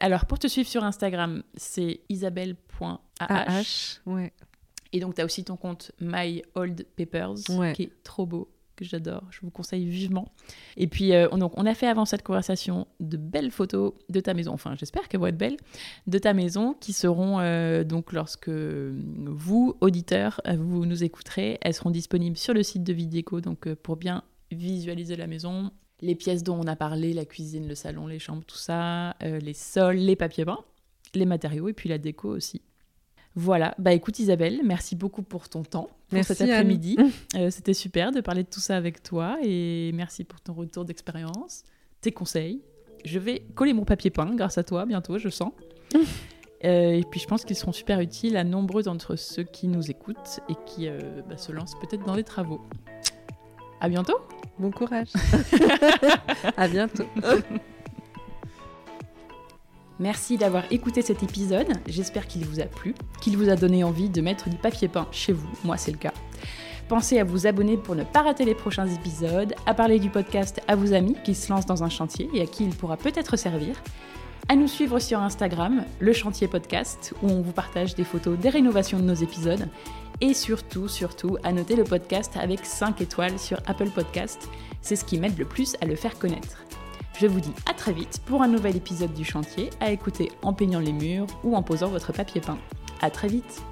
alors, pour te suivre sur Instagram, c'est isabelle.ah. Ouais. Et donc, tu as aussi ton compte My Old Papers, qui est trop beau que j'adore, je vous conseille vivement. Et puis, euh, on, donc, on a fait avant cette conversation de belles photos de ta maison, enfin j'espère qu'elles vont être belles, de ta maison, qui seront euh, donc lorsque vous, auditeurs, vous nous écouterez, elles seront disponibles sur le site de Vidéco, donc euh, pour bien visualiser la maison, les pièces dont on a parlé, la cuisine, le salon, les chambres, tout ça, les sols, les papiers peints, les matériaux et puis la déco aussi. Voilà, bah écoute Isabelle, merci beaucoup pour ton temps, pour cet après-midi. Euh, c'était super de parler de tout ça avec toi et merci pour ton retour d'expérience, tes conseils. Je vais coller mon papier peint grâce à toi bientôt, je sens. Euh, et puis je pense qu'ils seront super utiles à nombreux d'entre ceux qui nous écoutent et qui euh, bah, se lancent peut-être dans les travaux. À bientôt. Bon courage. à bientôt. Merci d'avoir écouté cet épisode, j'espère qu'il vous a plu, qu'il vous a donné envie de mettre du papier peint chez vous, moi c'est le cas. Pensez à vous abonner pour ne pas rater les prochains épisodes, à parler du podcast à vos amis qui se lancent dans un chantier et à qui il pourra peut-être servir, à nous suivre sur Instagram, le chantier podcast, où on vous partage des photos des rénovations de nos épisodes, et surtout, surtout, à noter le podcast avec 5 étoiles sur Apple Podcast, c'est ce qui m'aide le plus à le faire connaître. Je vous dis à très vite pour un nouvel épisode du chantier à écouter en peignant les murs ou en posant votre papier peint. À très vite